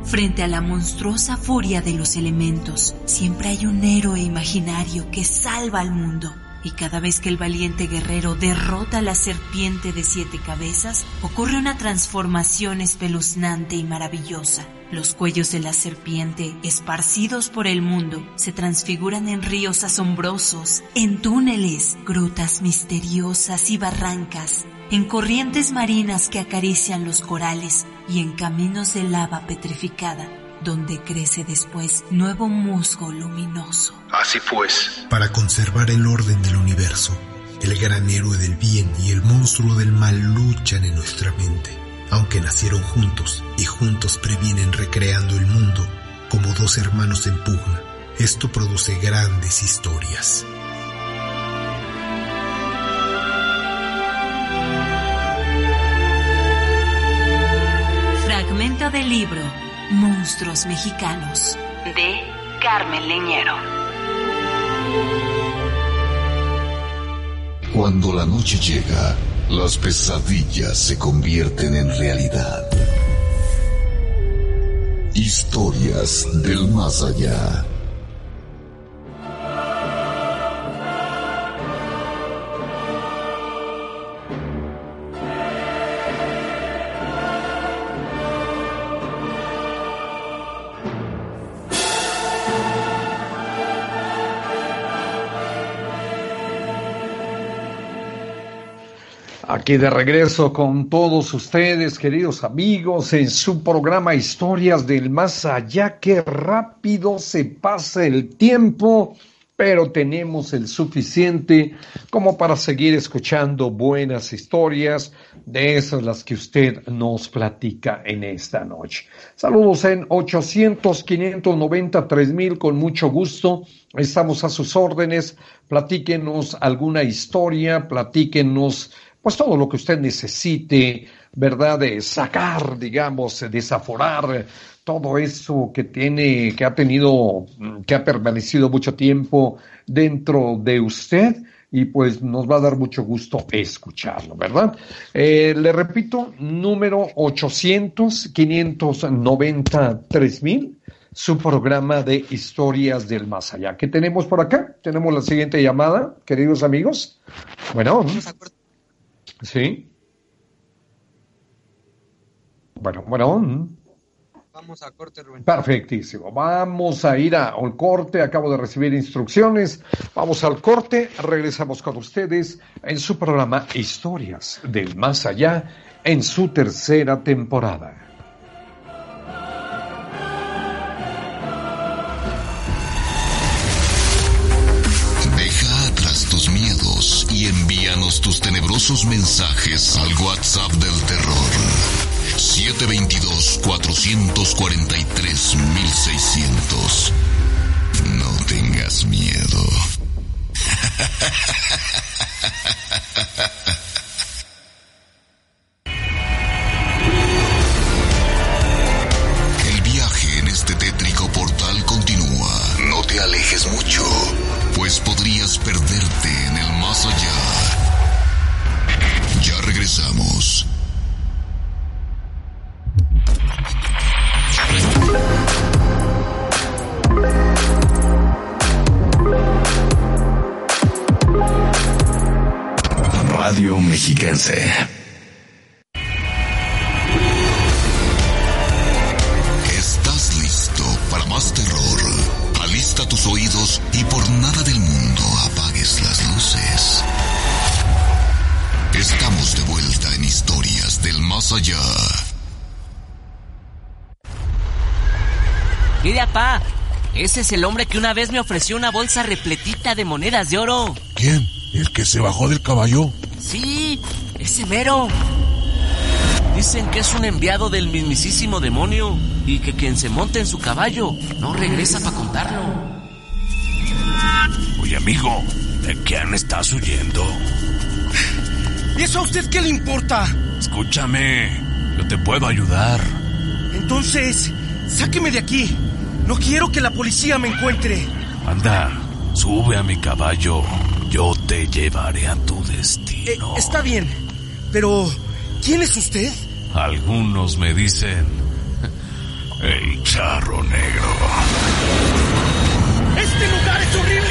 Frente a la monstruosa furia de los elementos, siempre hay un héroe imaginario que salva al mundo. Y cada vez que el valiente guerrero derrota a la serpiente de siete cabezas, ocurre una transformación espeluznante y maravillosa. Los cuellos de la serpiente, esparcidos por el mundo, se transfiguran en ríos asombrosos, en túneles, grutas misteriosas y barrancas, en corrientes marinas que acarician los corales y en caminos de lava petrificada, donde crece después nuevo musgo luminoso. Así pues, para conservar el orden del universo, el gran héroe del bien y el monstruo del mal luchan en nuestra mente, aunque nacieron juntos y juntos previenen recreando el mundo como dos hermanos en pugna. Esto produce grandes historias. Del libro Monstruos Mexicanos de Carmen Leñero. Cuando la noche llega, las pesadillas se convierten en realidad. Historias del más allá. Aquí de regreso con todos ustedes, queridos amigos, en su programa Historias del Más Allá. Qué rápido se pasa el tiempo, pero tenemos el suficiente como para seguir escuchando buenas historias de esas las que usted nos platica en esta noche. Saludos en 800 590 3000 con mucho gusto. Estamos a sus órdenes. Platíquenos alguna historia, platíquenos pues todo lo que usted necesite, ¿verdad? De sacar, digamos, desaforar todo eso que tiene, que ha tenido, que ha permanecido mucho tiempo dentro de usted y pues nos va a dar mucho gusto escucharlo, ¿verdad? Eh, le repito, número 800 593 mil, su programa de historias del más allá. ¿Qué tenemos por acá? Tenemos la siguiente llamada, queridos amigos. Bueno. Sí. Bueno, bueno. Vamos a corte, Rubén. Perfectísimo. Vamos a ir al corte. Acabo de recibir instrucciones. Vamos al corte. Regresamos con ustedes en su programa Historias del Más Allá en su tercera temporada. Envíanos tus tenebrosos mensajes al WhatsApp del terror 722-443-1600. No tengas miedo. Mexiquense. ¿Estás listo para más terror? Alista tus oídos y por nada del mundo apagues las luces. Estamos de vuelta en historias del más allá. Mira, pa, ese es el hombre que una vez me ofreció una bolsa repletita de monedas de oro. ¿Quién? ¿El que se bajó del caballo? Sí, ese mero. Dicen que es un enviado del mismísimo demonio y que quien se monte en su caballo no regresa para contarlo. Oye, amigo, ¿de quién estás huyendo? ¿Y eso a usted qué le importa? Escúchame, yo te puedo ayudar. Entonces, sáqueme de aquí. No quiero que la policía me encuentre. Anda, sube a mi caballo. Te llevaré a tu destino. Eh, está bien, pero ¿quién es usted? Algunos me dicen el charro negro. ¡Este lugar es horrible!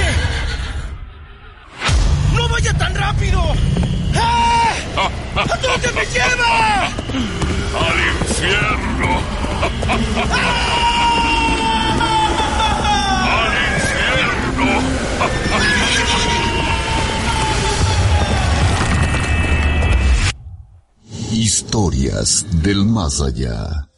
Historias del más allá.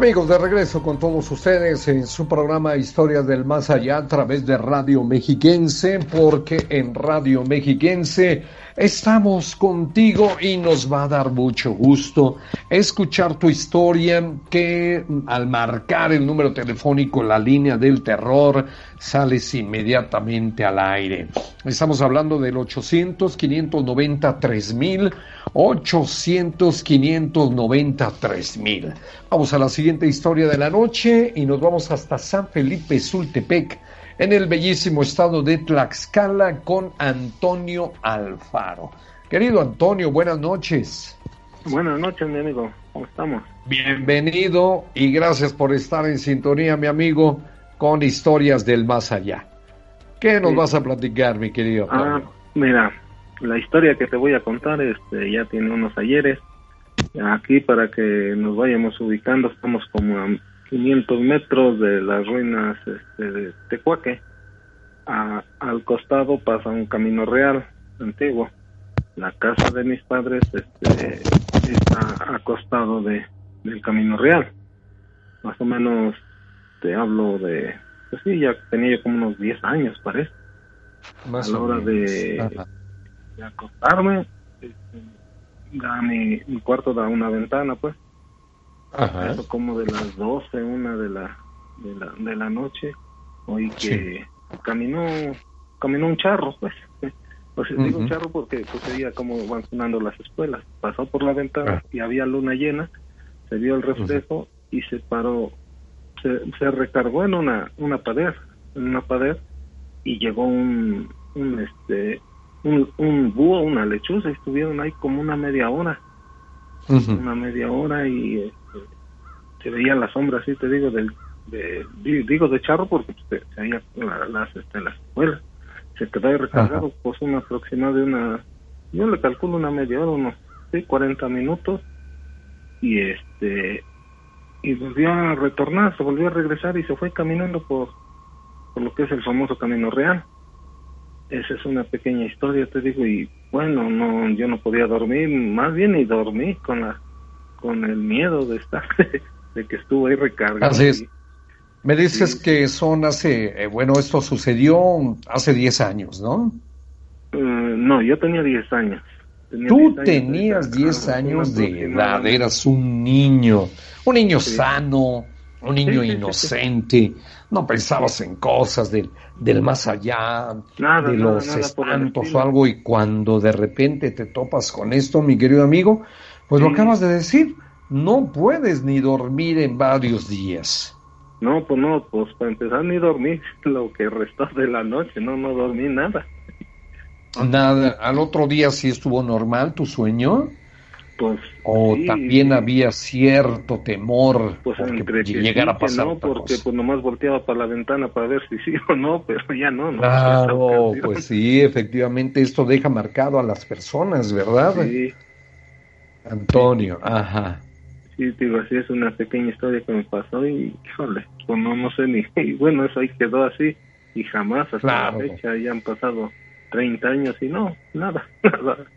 Amigos, de regreso con todos ustedes en su programa Historias del Más Allá a través de Radio Mexiquense, porque en Radio Mexiquense estamos contigo y nos va a dar mucho gusto escuchar tu historia que al marcar el número telefónico, la línea del terror, sales inmediatamente al aire. Estamos hablando del 800 593 mil 800 593 mil. Vamos a la siguiente historia de la noche y nos vamos hasta San Felipe Sultepec, en el bellísimo estado de Tlaxcala, con Antonio Alfaro. Querido Antonio, buenas noches. Buenas noches, mi amigo. ¿Cómo estamos? Bienvenido y gracias por estar en sintonía, mi amigo, con historias del más allá. ¿Qué nos vas a platicar, mi querido? Ah, mira, la historia que te voy a contar este, ya tiene unos ayeres. Aquí para que nos vayamos ubicando, estamos como a 500 metros de las ruinas este, de Tecuaque. al costado pasa un camino real antiguo. La casa de mis padres este, está acostado de, del camino real. Más o menos te hablo de, pues sí, ya tenía yo como unos 10 años, parece. Más a la hora de, de, acostarme, este, mi, mi, cuarto da una ventana, pues. Ajá. Eso como de las 12, una de la, de la, de la noche, oí que caminó, caminó un charro, pues. Pues digo un charro porque pues sería como van sonando las escuelas. Pasó por la ventana ah. y había luna llena, se vio el reflejo y se paró, se, se recargó en una, una pared, en una pared y llegó un, un este un, un búho, una lechuza, estuvieron ahí como una media hora, una media hora y este, se veía la sombra, así te digo, del, de, digo de charro porque pues, se, veía las, este, las escuelas, se quedó ahí recargado, pues una aproximada de una, yo le calculo una media hora, unos sí, 40 minutos. Y este y volvió a retornar, se volvió a regresar y se fue caminando por, por lo que es el famoso camino real esa es una pequeña historia, te digo, y bueno, no, yo no podía dormir, más bien ni dormí con la, con el miedo de estar, de que estuvo ahí recargado. Así es. Me dices que son hace, eh, bueno, esto sucedió hace 10 años, ¿no? Eh, no, yo tenía 10 años. Tú tenías 10 años de edad, eras un niño, un niño sano, un niño inocente, no pensabas en cosas del, del más allá, de los espantos o algo, y cuando de repente te topas con esto, mi querido amigo, pues lo acabas de decir, no puedes ni dormir en varios días. No, pues no, pues para empezar ni dormir lo que restó de la noche, no, no dormí nada. Nada, al otro día sí estuvo normal tu sueño. Pues, o también había cierto temor pues porque llegara a pasar no porque pues nomás volteaba para la ventana para ver si sí o no pero ya no, no claro pues sí efectivamente esto deja marcado a las personas verdad sí. Antonio ajá. Sí digo así es una pequeña historia que me pasó y híjole pues no no sé ni y bueno eso ahí quedó así y jamás hasta la fecha ya han pasado 30 años y no nada nada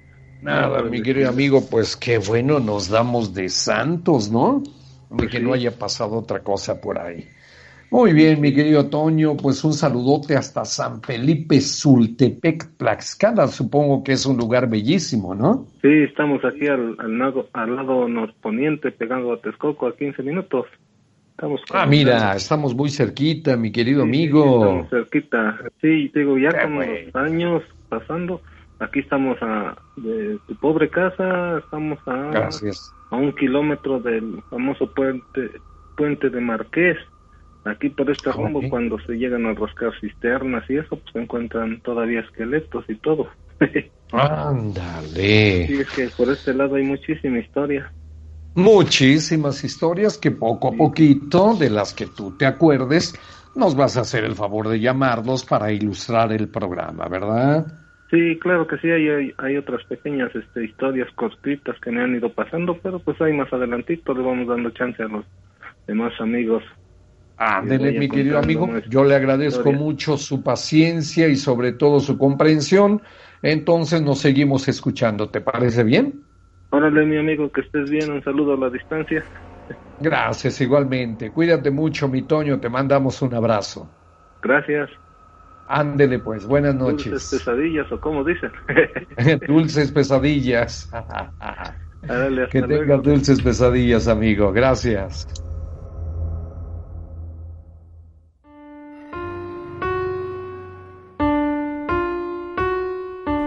Nada, mi querido amigo, pues qué bueno nos damos de santos, ¿no? De pues que no haya pasado otra cosa por ahí. Muy bien, mi querido Toño, pues un saludote hasta San Felipe Sultepec, Tlaxcala, supongo que es un lugar bellísimo, ¿no? Sí, estamos aquí al, lado, al lado norponiente, pegando a Texcoco a 15 minutos. Estamos ah, mira, estamos muy cerquita, mi querido amigo. estamos cerquita, sí, digo, ya con los años pasando, Aquí estamos a, de tu pobre casa, estamos a, a un kilómetro del famoso puente, puente de Marqués. Aquí por este rumbo, cuando se llegan a rascar cisternas y eso, pues se encuentran todavía esqueletos y todo. Ándale. Sí, es que por este lado hay muchísima historia. Muchísimas historias que poco a poquito, de las que tú te acuerdes, nos vas a hacer el favor de llamarnos para ilustrar el programa, ¿verdad? Sí, claro que sí, hay, hay, otras pequeñas este, historias cortitas que me han ido pasando, pero pues ahí más adelantito le vamos dando chance a los demás amigos. Ándele, mi querido amigo, yo le agradezco mucho su paciencia y sobre todo su comprensión. Entonces nos seguimos escuchando, ¿te parece bien? Órale, mi amigo, que estés bien, un saludo a la distancia. Gracias, igualmente. Cuídate mucho, mi Toño, te mandamos un abrazo. Gracias. Ándele pues, buenas noches. Dulces pesadillas o como dicen. dulces pesadillas. que tengas dulces pesadillas, amigo. Gracias.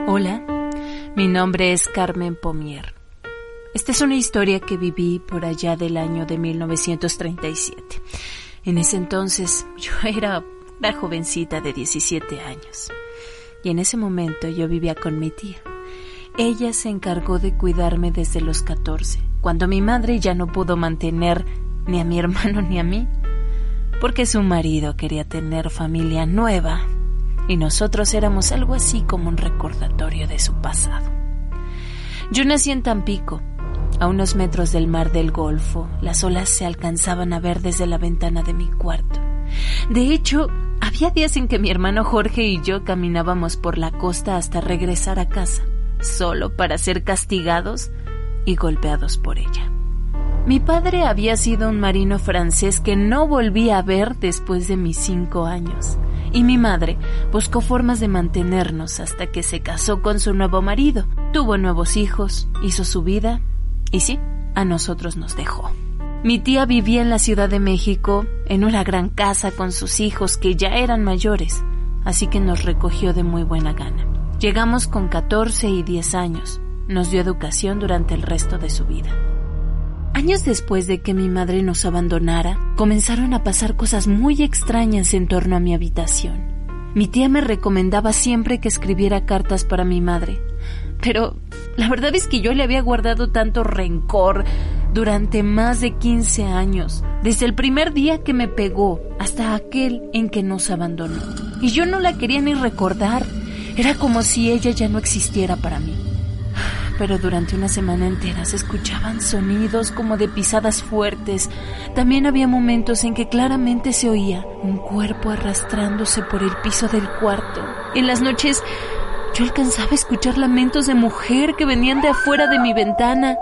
Hola, mi nombre es Carmen Pomier. Esta es una historia que viví por allá del año de 1937. En ese entonces yo era la jovencita de 17 años. Y en ese momento yo vivía con mi tía. Ella se encargó de cuidarme desde los 14, cuando mi madre ya no pudo mantener ni a mi hermano ni a mí, porque su marido quería tener familia nueva y nosotros éramos algo así como un recordatorio de su pasado. Yo nací en Tampico A unos metros del mar del Golfo, las olas se alcanzaban a ver desde la ventana de mi cuarto. De hecho, había días en que mi hermano Jorge y yo caminábamos por la costa hasta regresar a casa, solo para ser castigados y golpeados por ella. Mi padre había sido un marino francés que no volví a ver después de mis cinco años y mi madre buscó formas de mantenernos hasta que se casó con su nuevo marido, tuvo nuevos hijos, hizo su vida y sí, a nosotros nos dejó. Mi tía vivía en la Ciudad de México, en una gran casa con sus hijos que ya eran mayores, así que nos recogió de muy buena gana. Llegamos con 14 y 10 años. Nos dio educación durante el resto de su vida. Años después de que mi madre nos abandonara, comenzaron a pasar cosas muy extrañas en torno a mi habitación. Mi tía me recomendaba siempre que escribiera cartas para mi madre, pero la verdad es que yo le había guardado tanto rencor durante más de 15 años, desde el primer día que me pegó hasta aquel en que nos abandonó. Y yo no la quería ni recordar, era como si ella ya no existiera para mí pero durante una semana entera se escuchaban sonidos como de pisadas fuertes. También había momentos en que claramente se oía un cuerpo arrastrándose por el piso del cuarto. En las noches yo alcanzaba a escuchar lamentos de mujer que venían de afuera de mi ventana,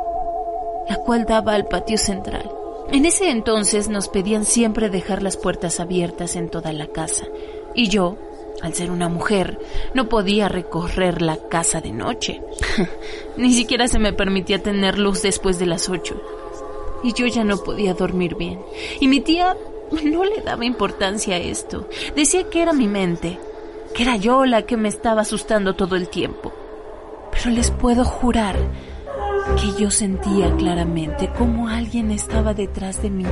la cual daba al patio central. En ese entonces nos pedían siempre dejar las puertas abiertas en toda la casa, y yo, al ser una mujer, no podía recorrer la casa de noche. Ni siquiera se me permitía tener luz después de las ocho. Y yo ya no podía dormir bien. Y mi tía no le daba importancia a esto. Decía que era mi mente, que era yo la que me estaba asustando todo el tiempo. Pero les puedo jurar que yo sentía claramente cómo alguien estaba detrás de mí,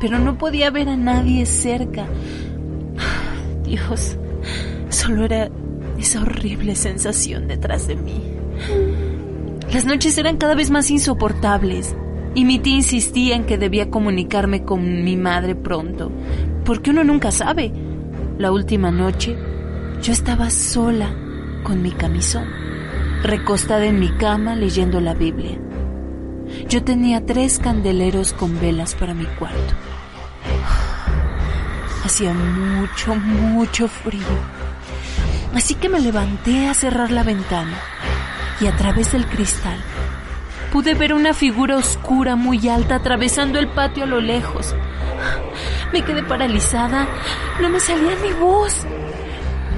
pero no podía ver a nadie cerca. Dios, Solo era esa horrible sensación detrás de mí. Las noches eran cada vez más insoportables y mi tía insistía en que debía comunicarme con mi madre pronto, porque uno nunca sabe. La última noche yo estaba sola con mi camisón, recostada en mi cama leyendo la Biblia. Yo tenía tres candeleros con velas para mi cuarto. Hacía mucho, mucho frío Así que me levanté a cerrar la ventana y a través del cristal pude ver una figura oscura muy alta atravesando el patio a lo lejos. Me quedé paralizada, no me salía ni voz.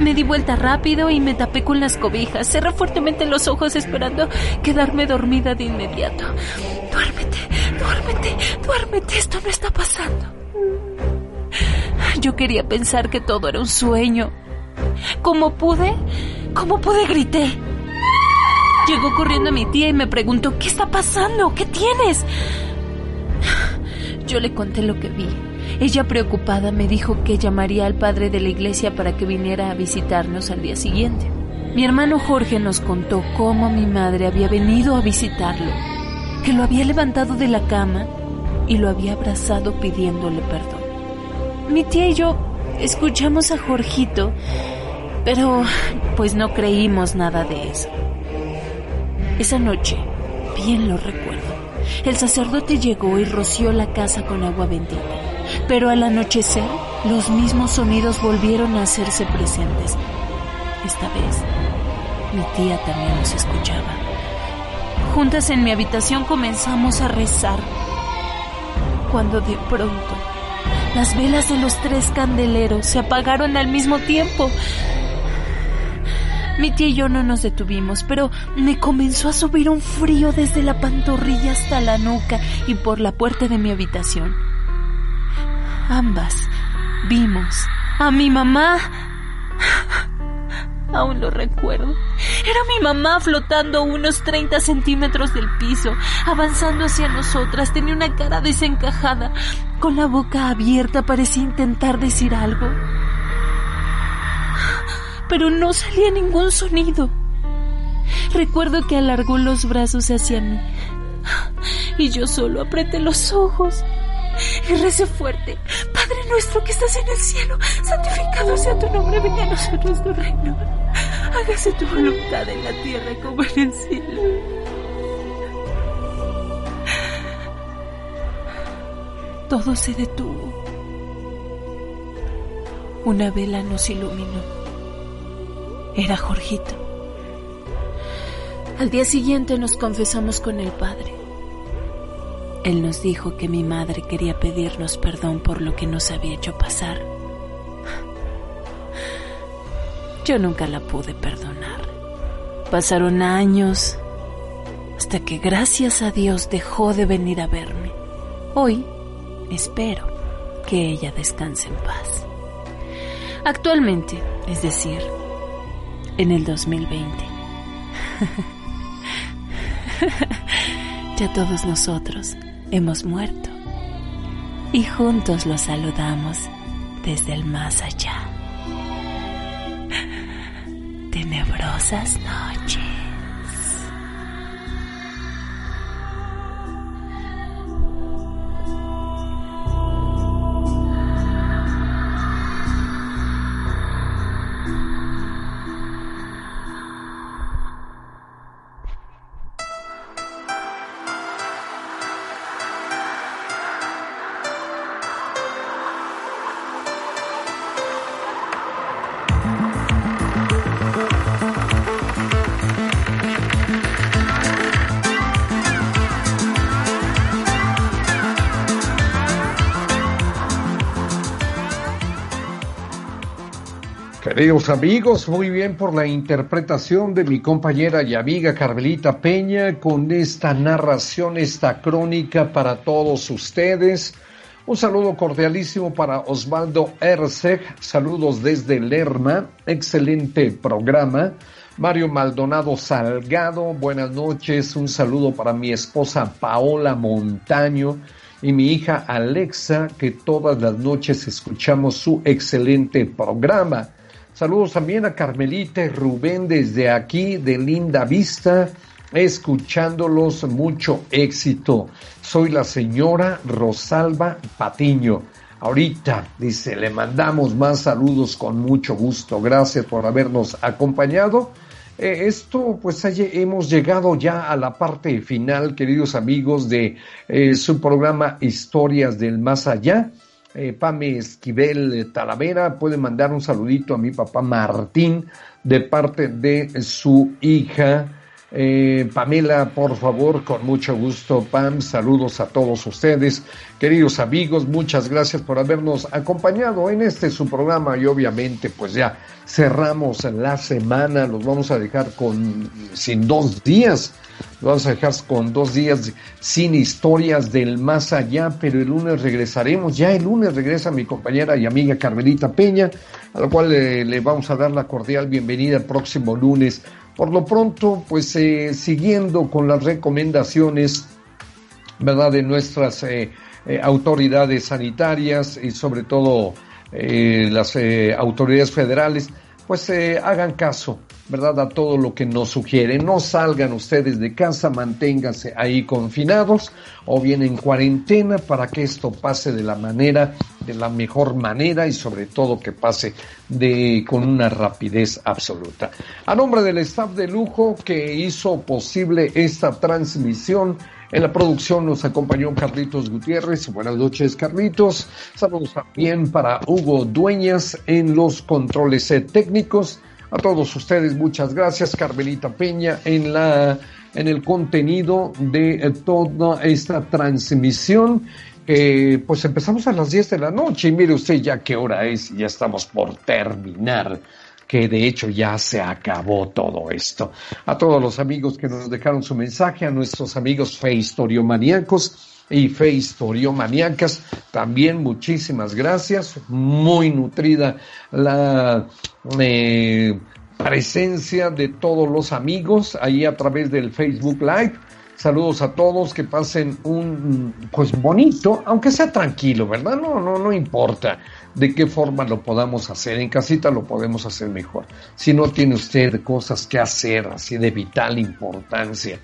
Me di vuelta rápido y me tapé con las cobijas. Cerré fuertemente los ojos esperando quedarme dormida de inmediato. Duérmete, duérmete, duérmete, esto no está pasando. Yo quería pensar que todo era un sueño, como pude, como pude, grité. Llegó corriendo mi tía y me preguntó, ¿qué está pasando? ¿Qué tienes? Yo le conté lo que vi. Ella preocupada me dijo que llamaría al padre de la iglesia para que viniera a visitarnos al día siguiente. Mi hermano Jorge nos contó cómo mi madre había venido a visitarlo, que lo había levantado de la cama y lo había abrazado pidiéndole perdón. Mi tía y yo escuchamos a Jorgito pero pues no creímos nada de eso. Esa noche, bien lo recuerdo, el sacerdote llegó y roció la casa con agua bendita. Pero al anochecer, los mismos sonidos volvieron a hacerse presentes. Esta vez, mi tía también nos escuchaba. Juntas en mi habitación comenzamos a rezar. Cuando de pronto, las velas de los tres candeleros se apagaron al mismo tiempo. Mi tía y yo no nos detuvimos, pero me comenzó a subir un frío desde la pantorrilla hasta la nuca y por la puerta de mi habitación. Ambas vimos a mi mamá. Aún lo recuerdo. Era mi mamá flotando unos 30 centímetros del piso, avanzando hacia nosotras. Tenía una cara desencajada, con la boca abierta, parecía intentar decir algo pero no salía ningún sonido. Recuerdo que alargó los brazos hacia mí y yo solo apreté los ojos y rece fuerte. Padre nuestro que estás en el cielo, santificado sea tu nombre, venga a nosotros tu reino. Hágase tu voluntad en la tierra como en el cielo. Todo se detuvo. Una vela nos iluminó. Era Jorgito. Al día siguiente nos confesamos con el Padre. Él nos dijo que mi madre quería pedirnos perdón por lo que nos había hecho pasar. Yo nunca la pude perdonar. Pasaron años hasta que gracias a Dios dejó de venir a verme. Hoy espero que ella descanse en paz. Actualmente, es decir, en el 2020. ya todos nosotros hemos muerto y juntos los saludamos desde el más allá. Tenebrosas noches. Queridos amigos, muy bien por la interpretación de mi compañera y amiga Carmelita Peña con esta narración, esta crónica para todos ustedes. Un saludo cordialísimo para Osvaldo Erseg, saludos desde Lerma, excelente programa. Mario Maldonado Salgado, buenas noches, un saludo para mi esposa Paola Montaño y mi hija Alexa, que todas las noches escuchamos su excelente programa. Saludos también a Carmelita y Rubén desde aquí de Linda Vista, escuchándolos mucho éxito. Soy la señora Rosalba Patiño. Ahorita, dice, le mandamos más saludos con mucho gusto. Gracias por habernos acompañado. Eh, esto, pues hemos llegado ya a la parte final, queridos amigos, de eh, su programa Historias del Más Allá eh, Pame Esquivel Talavera puede mandar un saludito a mi papá Martín de parte de su hija. Eh, Pamela, por favor, con mucho gusto, Pam, saludos a todos ustedes, queridos amigos, muchas gracias por habernos acompañado en este su programa y obviamente pues ya cerramos la semana, los vamos a dejar con sin dos días vamos a dejar con dos días sin historias del más allá, pero el lunes regresaremos. Ya el lunes regresa mi compañera y amiga Carmelita Peña, a la cual le, vamos a dar la cordial bienvenida el próximo lunes. Por lo pronto, pues eh, siguiendo con las recomendaciones, ¿verdad?, de nuestras eh, eh, autoridades sanitarias y sobre todo las autoridades federales, pues hagan caso ¿verdad? A todo lo que nos sugiere. No salgan ustedes de casa, manténganse ahí confinados o bien en cuarentena para que esto pase de la manera, de la mejor manera y sobre todo que pase de, con una rapidez absoluta. A nombre del staff de lujo que hizo posible esta transmisión, en la producción nos acompañó Carlitos Gutiérrez. Buenas noches, Carlitos. Saludos también para Hugo Dueñas en los controles técnicos. A todos ustedes, muchas gracias. Carmelita Peña en la en el contenido de eh, toda esta transmisión. pues empezamos a las 10 de la noche y mire usted ya qué hora es, ya estamos por terminar, que de hecho ya se acabó todo esto. A todos los amigos que nos dejaron su mensaje, a nuestros amigos feistoriomaniacos, y Fe Historiomaníacas. También muchísimas gracias. Muy nutrida la eh, presencia de todos los amigos ahí a través del Facebook Live. Saludos a todos, que pasen un pues bonito, aunque sea tranquilo, ¿verdad? No, no, no importa de qué forma lo podamos hacer. En casita lo podemos hacer mejor. Si no tiene usted cosas que hacer así de vital importancia,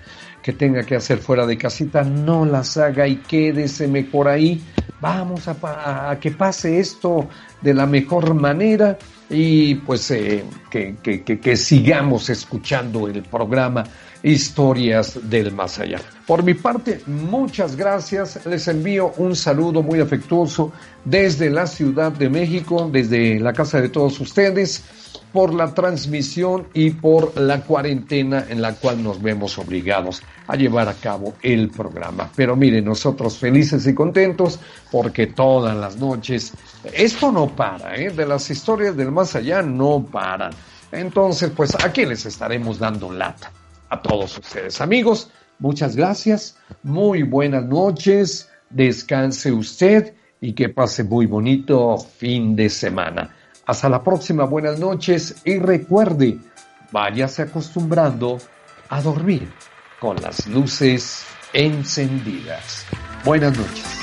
que tenga que hacer fuera de casita, no las haga y quédese mejor ahí. Vamos a, que pase esto de la mejor manera y pues eh, que, que, sigamos escuchando el programa Historias del Más Allá. Por mi parte, muchas gracias. Les envío un saludo muy afectuoso desde la Ciudad de México, desde la casa de todos ustedes por la transmisión y por la cuarentena en la cual nos vemos obligados a llevar a cabo el programa. Pero miren, nosotros felices y contentos porque todas las noches, esto no para, ¿eh? de las historias del más allá no paran. Entonces, pues aquí les estaremos dando lata a todos ustedes. Amigos, muchas gracias, muy buenas noches, descanse usted y que pase muy bonito fin de semana. Hasta la próxima, buenas noches y recuerde, váyase acostumbrando a dormir con las luces encendidas. Buenas noches.